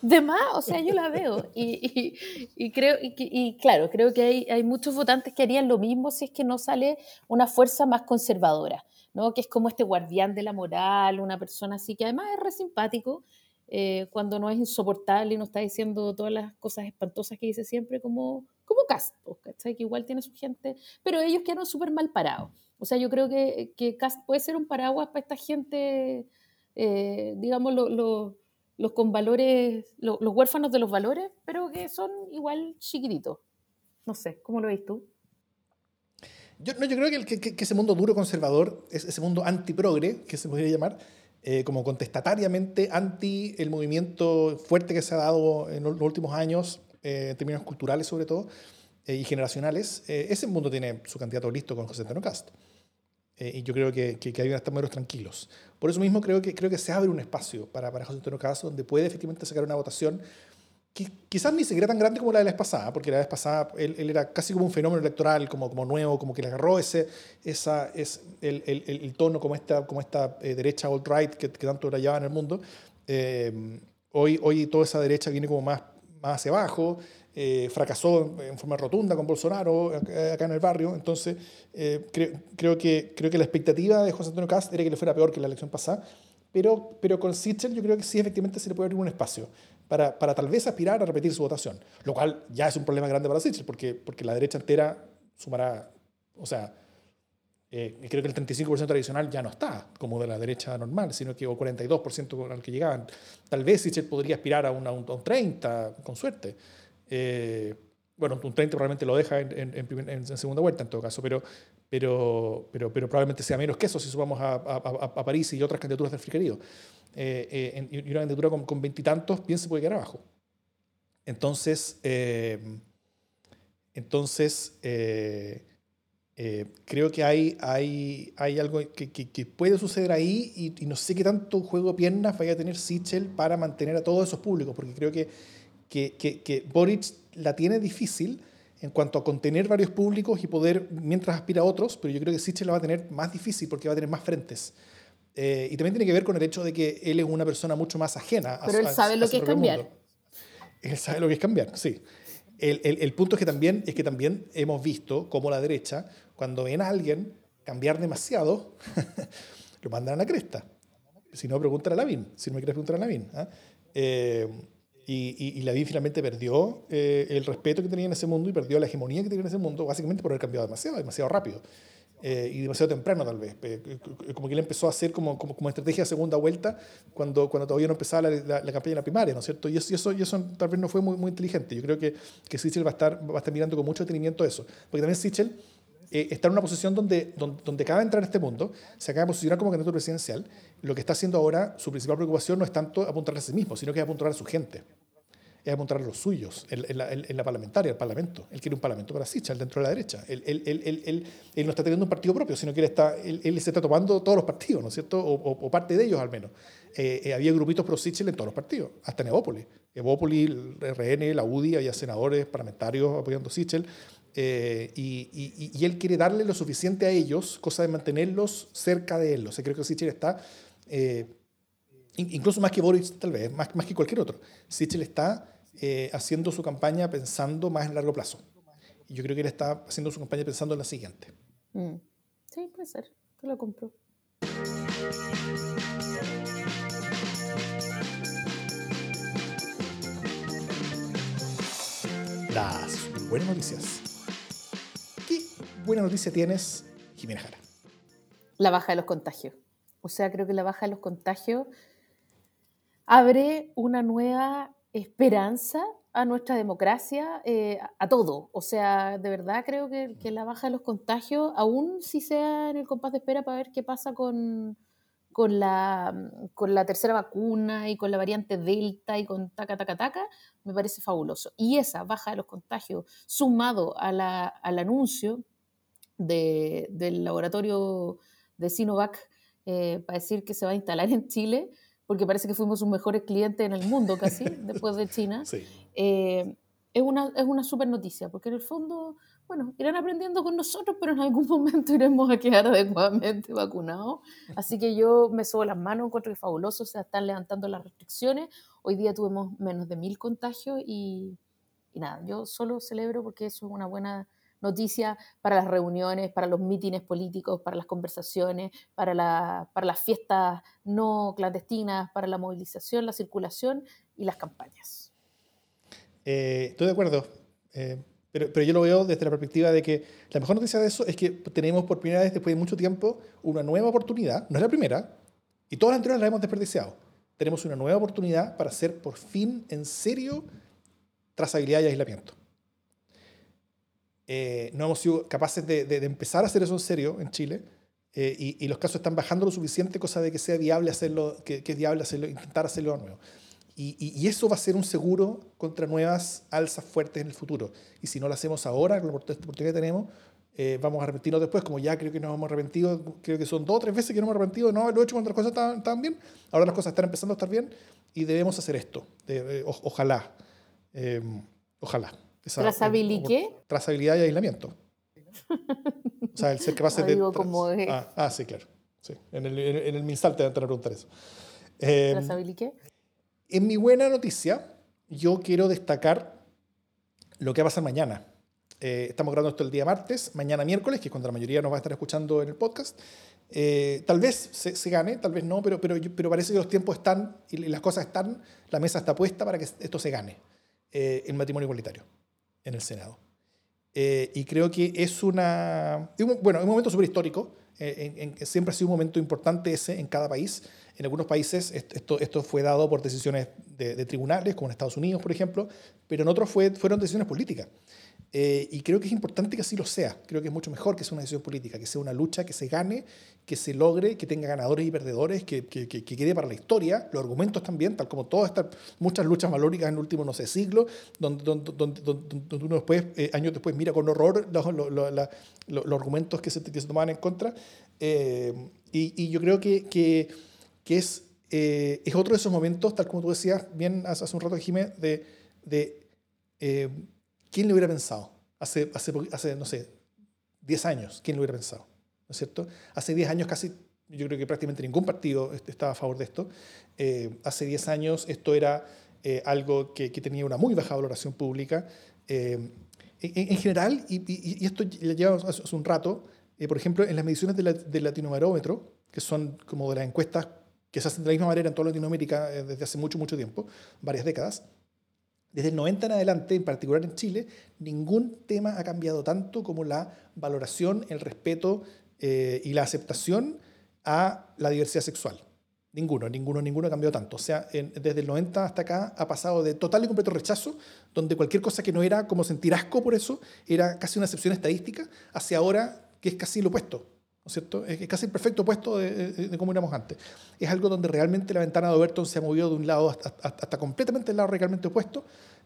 De más, o sea, yo la veo. Y, y, creo, y, claro, creo que hay, hay, muchos votantes que harían lo mismo si es que no sale una fuerza más conservadora, ¿no? Que es como este guardián de la moral, una persona así, que además es re simpático eh, cuando no es insoportable y no está diciendo todas las cosas espantosas que dice siempre, como, como Cast, ¿cachai? Que igual tiene su gente, pero ellos quedaron súper mal parados. O sea, yo creo que, que Cast puede ser un paraguas para esta gente, eh, digamos, lo los con valores, los huérfanos de los valores, pero que son igual chiquititos. No sé, ¿cómo lo ves tú? Yo, no, yo creo que, que, ese mundo duro conservador, ese mundo antiprogre, que se podría llamar, eh, como contestatariamente anti el movimiento fuerte que se ha dado en los últimos años, eh, en términos culturales sobre todo, eh, y generacionales, ese mundo tiene su candidato listo con José Antonio Cast. y yo creo que, que, que hay menos tranquilos. Por eso mismo creo que, creo que se abre un espacio para, para José Antonio Cast donde puede efectivamente sacar una votación que quizás ni siquiera tan grande como la de la vez pasada, porque la vez pasada él, él, era casi como un fenómeno electoral, como, como nuevo, como que le agarró ese, esa, es el, el, el tono como esta, como esta eh, derecha alt-right que, que, tanto llevaba en el mundo. Eh, hoy, hoy toda esa derecha viene como más, más hacia abajo, eh, fracasó en forma rotunda con Bolsonaro acá en el barrio. Entonces, eh, creo, que, creo que la expectativa de José Antonio Cast era que le fuera peor que la elección pasada, pero, pero con Sichel yo creo que sí, efectivamente, se le puede abrir un espacio para, para tal vez aspirar a repetir su votación, lo cual ya es un problema grande para Sichel, porque, porque la derecha entera sumará, o sea, eh, creo que el 35% tradicional ya no está como de la derecha normal, sino que o 42% al que llegaban. Tal vez Sichel podría aspirar a, una, a un 30, con suerte. Eh, bueno, un 30 probablemente lo deja en, en, segunda vuelta en todo caso, pero, pero, pero, pero, probablemente sea menos que eso si subamos a, a, París y otras candidaturas del friquerío. Eh, y una candidatura con veintitantos bien se puede quedar abajo. Entonces, eh, entonces creo que hay, hay, hay algo que, que, puede suceder ahí y, y, no sé qué tanto juego de piernas vaya a tener Sichel para mantener a todos esos públicos, porque creo que que, que, Boric la tiene difícil en cuanto a contener varios públicos y poder, mientras aspira a otros, pero yo creo que Sichel la va a tener más difícil porque va a tener más frentes. Eh, y también tiene que ver con el hecho de que él es una persona mucho más ajena. Pero él sabe lo que es cambiar. Él sabe lo que es cambiar, sí. El, el, el, punto es que, también, es que también hemos visto cómo la derecha, cuando ven a alguien cambiar demasiado, lo mandan a la cresta. Si no, preguntan a Lavín. Si no me quieres preguntar a Lavín. ¿ah? Eh, y, y, y Lavín finalmente perdió eh, el respeto que tenía en ese mundo y perdió la hegemonía que tenía en ese mundo, básicamente por haber cambiado demasiado, demasiado rápido. Eh, y demasiado temprano tal vez. Como que él empezó a hacer como, como, como estrategia de segunda vuelta cuando, cuando todavía no empezaba la, la, campaña en la primaria, ¿no es cierto? Y eso, y eso, y eso, tal vez no fue muy, muy inteligente. Yo creo que, que Sichel va a, estar, va a estar mirando con mucho detenimiento eso. Porque también Sichel eh, está en una posición donde, donde, donde, acaba de entrar en este mundo, se acaba de posicionar como candidato presidencial. Lo que está haciendo ahora, su principal preocupación no es tanto apuntar a sí mismo, sino que es apuntar a su gente es apuntar a los suyos, en, la, en, la, parlamentaria, el parlamento. Él quiere un parlamento para Sichel dentro de la derecha. Él, él, él, él, no está teniendo un partido propio, sino que él, está, se está tomando todos los partidos, ¿no es cierto? O, parte de ellos al menos. Eh, eh, había grupitos pro Sichel en todos los partidos, hasta en Evópolis. Evópolis, el RN, la UDI, había senadores, parlamentarios apoyando a Sichel. Eh, y, y, y, él quiere darle lo suficiente a ellos, cosa de mantenerlos cerca de él. O sea, creo que Sichel está, incluso más que Boris, tal vez, más, más que cualquier otro. Sichel está eh, haciendo su campaña pensando más en largo plazo. Y yo creo que él está haciendo su campaña pensando en la siguiente. Mm. Sí, puede ser. Te lo compro. Las buenas noticias. ¿Qué buena noticia tienes, Jimena Jara? La baja de los contagios. O sea, creo que la baja de los contagios abre una nueva esperanza a nuestra democracia, eh, a todo. O sea, de verdad creo que, la baja de los contagios, aún si sea en el compás de espera para ver qué pasa con, con, la, con la tercera vacuna y con la variante Delta y con taca, taca, taca, me parece fabuloso. Y esa baja de los contagios, sumado a al anuncio del laboratorio de Sinovac eh, para decir que se va a instalar en Chile, porque parece que fuimos sus mejores clientes en el mundo casi, después de China, eh, es una, es una super noticia, porque en el fondo, bueno, irán aprendiendo con nosotros, pero en algún momento iremos a quedar adecuadamente vacunados. Así que yo me subo las manos, encuentro que es fabuloso, se están levantando las restricciones. Hoy día tuvimos menos de mil contagios y, y nada, yo solo celebro porque eso es una buena noticia para las reuniones, para los mítines políticos, para las conversaciones, para, la, para las fiestas no clandestinas, para la movilización, la circulación y las campañas. Eh, estoy de acuerdo, eh, pero, pero, yo lo veo desde la perspectiva de que la mejor noticia de eso es que tenemos por primera vez después de mucho tiempo una nueva oportunidad, no es la primera, y todas las anteriores las hemos desperdiciado. Tenemos una nueva oportunidad para hacer por fin en serio trazabilidad y aislamiento. Eh, no hemos sido capaces de, empezar a hacer eso en serio en Chile eh, y, los casos están bajando lo suficiente, cosa de que sea viable hacerlo, que, es viable hacerlo, intentar hacerlo de nuevo. Y, eso va a ser un seguro contra nuevas alzas fuertes en el futuro. Y si no lo hacemos ahora, con la oportunidad que tenemos, eh, vamos a arrepentirnos después, como ya creo que nos hemos arrepentido, creo que son dos o tres veces que nos hemos arrepentido, no, lo he hecho cuando las cosas estaban, bien, ahora las cosas están empezando a estar bien y debemos hacer esto, ojalá, ojalá. ¿Trazabilidad qué? Trazabilidad y aislamiento. o sea, el ser capaz de... Ah, ah, sí, claro. Sí. En, el, en el MinSal te van a preguntar eso. Eh, ¿Trazabilidad qué? En mi buena noticia, yo quiero destacar lo que va a pasar mañana. Eh, estamos grabando esto el día martes, mañana miércoles, que es cuando la mayoría nos va a estar escuchando en el podcast. Eh, tal vez se, se, gane, tal vez no, pero, pero, pero parece que los tiempos están y las cosas están, la mesa está puesta para que esto se gane, eh, el matrimonio igualitario en el Senado. Eh, y creo que es una, bueno, un momento súper histórico. Eh, en, siempre ha sido un momento importante ese en cada país. En algunos países esto, esto fue dado por decisiones de, de, tribunales, como en Estados Unidos, por ejemplo, pero en otros fue, fueron decisiones políticas. Eh, y creo que es importante que así lo sea. Creo que es mucho mejor que sea una decisión política, que sea una lucha que se gane, que se logre, que tenga ganadores y perdedores, que, que, que quede para la historia. Los argumentos también, tal como todas estas muchas luchas valóricas en el último, no sé, siglo, donde, donde, donde, uno después, eh, años después, mira con horror los, los, los, argumentos que se, que se tomaban en contra. Eh, y, y, yo creo que, que, que es, es otro de esos momentos, tal como tú decías bien hace, hace un rato, Jiménez, de, de ¿Quién lo hubiera pensado? Hace, hace, hace, no sé, 10 años, ¿quién lo hubiera pensado? ¿No es cierto? Hace 10 años casi, yo creo que prácticamente ningún partido estaba a favor de esto. Eh, hace 10 años esto era eh, algo que, que, tenía una muy baja valoración pública. Eh, en, general, y, y, esto lleva hace un rato, por ejemplo, en las mediciones del de Latinobarómetro, que son como de las encuestas que se hacen de la misma manera en toda Latinoamérica desde hace mucho, mucho tiempo, varias décadas, desde el 90 en adelante, en particular en Chile, ningún tema ha cambiado tanto como la valoración, el respeto eh, y la aceptación a la diversidad sexual. Ninguno, ninguno, ninguno ha cambiado tanto. O sea, desde el 90 hasta acá ha pasado de total y completo rechazo, donde cualquier cosa que no era como sentir asco por eso, era casi una excepción estadística, hacia ahora que es casi lo opuesto. ¿No es cierto? Es casi el perfecto opuesto de, de, cómo éramos antes. Es algo donde realmente la ventana de Overton se ha movido de un lado hasta, hasta, completamente el lado radicalmente opuesto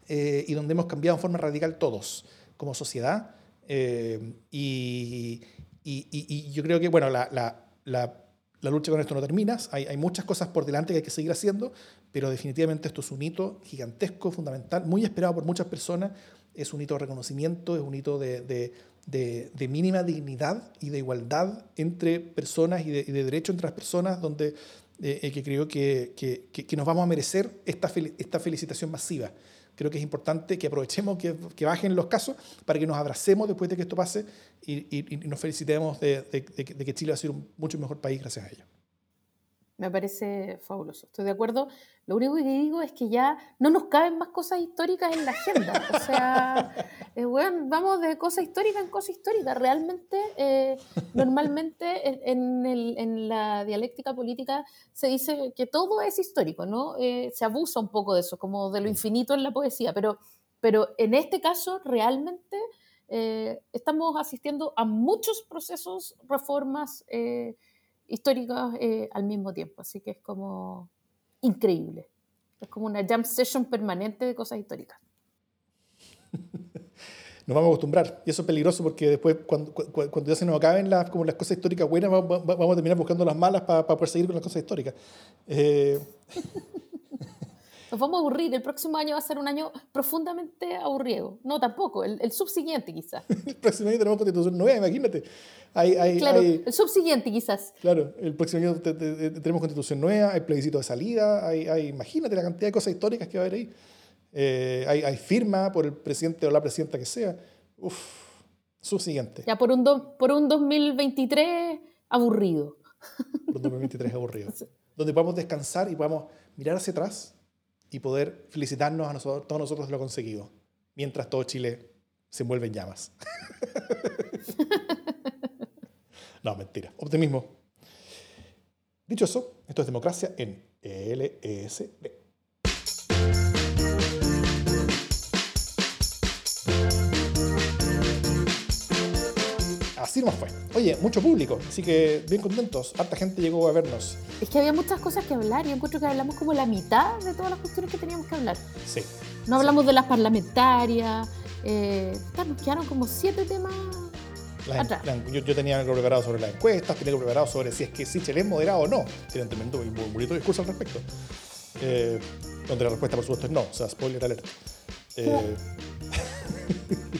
eh, y donde hemos cambiado en forma radical todos, como sociedad. Eh, y, y, y, yo creo que, bueno, la, la, la, la, lucha con esto no termina, hay, hay muchas cosas por delante que hay que seguir haciendo, pero definitivamente esto es un hito gigantesco, fundamental, muy esperado por muchas personas, es un hito de reconocimiento, es un hito de, de de, mínima dignidad y de igualdad entre personas y de, derecho entre las personas, donde eh, eh, que creo que, que, nos vamos a merecer esta, esta felicitación masiva. Creo que es importante que aprovechemos que, bajen los casos para que nos abracemos después de que esto pase y, y nos felicitemos de, que Chile va a ser un mucho mejor país gracias a ello. Me parece fabuloso. Estoy de acuerdo. Lo único que digo es que ya no nos caben más cosas históricas en la agenda. O sea, bueno, eh, vamos de cosa histórica en cosa histórica. Realmente, eh, normalmente en, el, en, la dialéctica política se dice que todo es histórico, ¿no? Eh, se abusa un poco de eso, como de lo infinito en la poesía. Pero, pero en este caso, realmente estamos asistiendo a muchos procesos, reformas históricas eh, al mismo tiempo. Así que es como increíble. Es como una jam session permanente de cosas históricas. nos vamos a acostumbrar. Y eso es peligroso porque después, cuando, cuando ya se nos acaben las, como las cosas históricas buenas, vamos, vamos a terminar buscando las malas para poder seguir con las cosas históricas. Eh, nos vamos a aburrir. El próximo año va a ser un año profundamente aburrido. No, tampoco. El, subsiguiente, quizás. el próximo año tenemos constitución nueva, imagínate. Hay, hay, claro, el subsiguiente, quizás. Claro, el próximo año tenemos constitución nueva, hay plebiscito de salida, hay, hay, imagínate la cantidad de cosas históricas que va a haber ahí. Eh, hay, hay, firma por el presidente o la presidenta que sea. Uf, subsiguiente. Ya, por un, por un 2023 aburrido. Por un 2023 aburrido. Donde podamos descansar y podamos mirar hacia atrás y poder felicitarnos a nosotros, todos nosotros lo conseguido, mientras todo Chile se envuelve en llamas. no, mentira, optimismo. Dicho eso, esto es democracia en LSD. Así nomás fue. Oye, mucho público, así que bien contentos. Harta gente llegó a vernos. Es que había muchas cosas que hablar. Yo encuentro que hablamos como la mitad de todas las cuestiones que teníamos que hablar. Sí. No hablamos de las parlamentarias. Eh, nos quedaron como siete temas. atrás. yo, yo, tenía algo preparado sobre las encuestas, tenía algo preparado sobre si es que Sichel es moderado o no. Tienen tremendo y bonito discurso al respecto. Eh, donde la respuesta, por supuesto, es no. O sea, spoiler alert. Eh,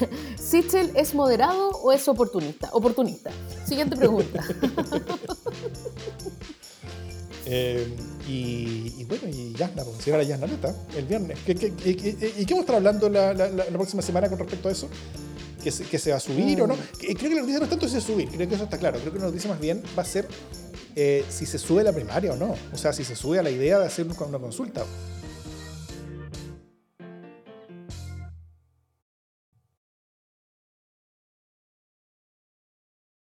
¿Sichel es moderado o es oportunista? Oportunista. Siguiente pregunta. Eh, y, bueno, y Yasna, pues, si ahora Yasna el viernes. ¿Qué, qué, y qué vamos a estar hablando la, próxima semana con respecto a eso? ¿Que se, que se va a subir o no? Creo que la noticia no es tanto si se subir, creo que eso está claro. Creo que la noticia más bien va a ser eh, si se sube la primaria o no. O sea, si se sube a la idea de hacer una consulta.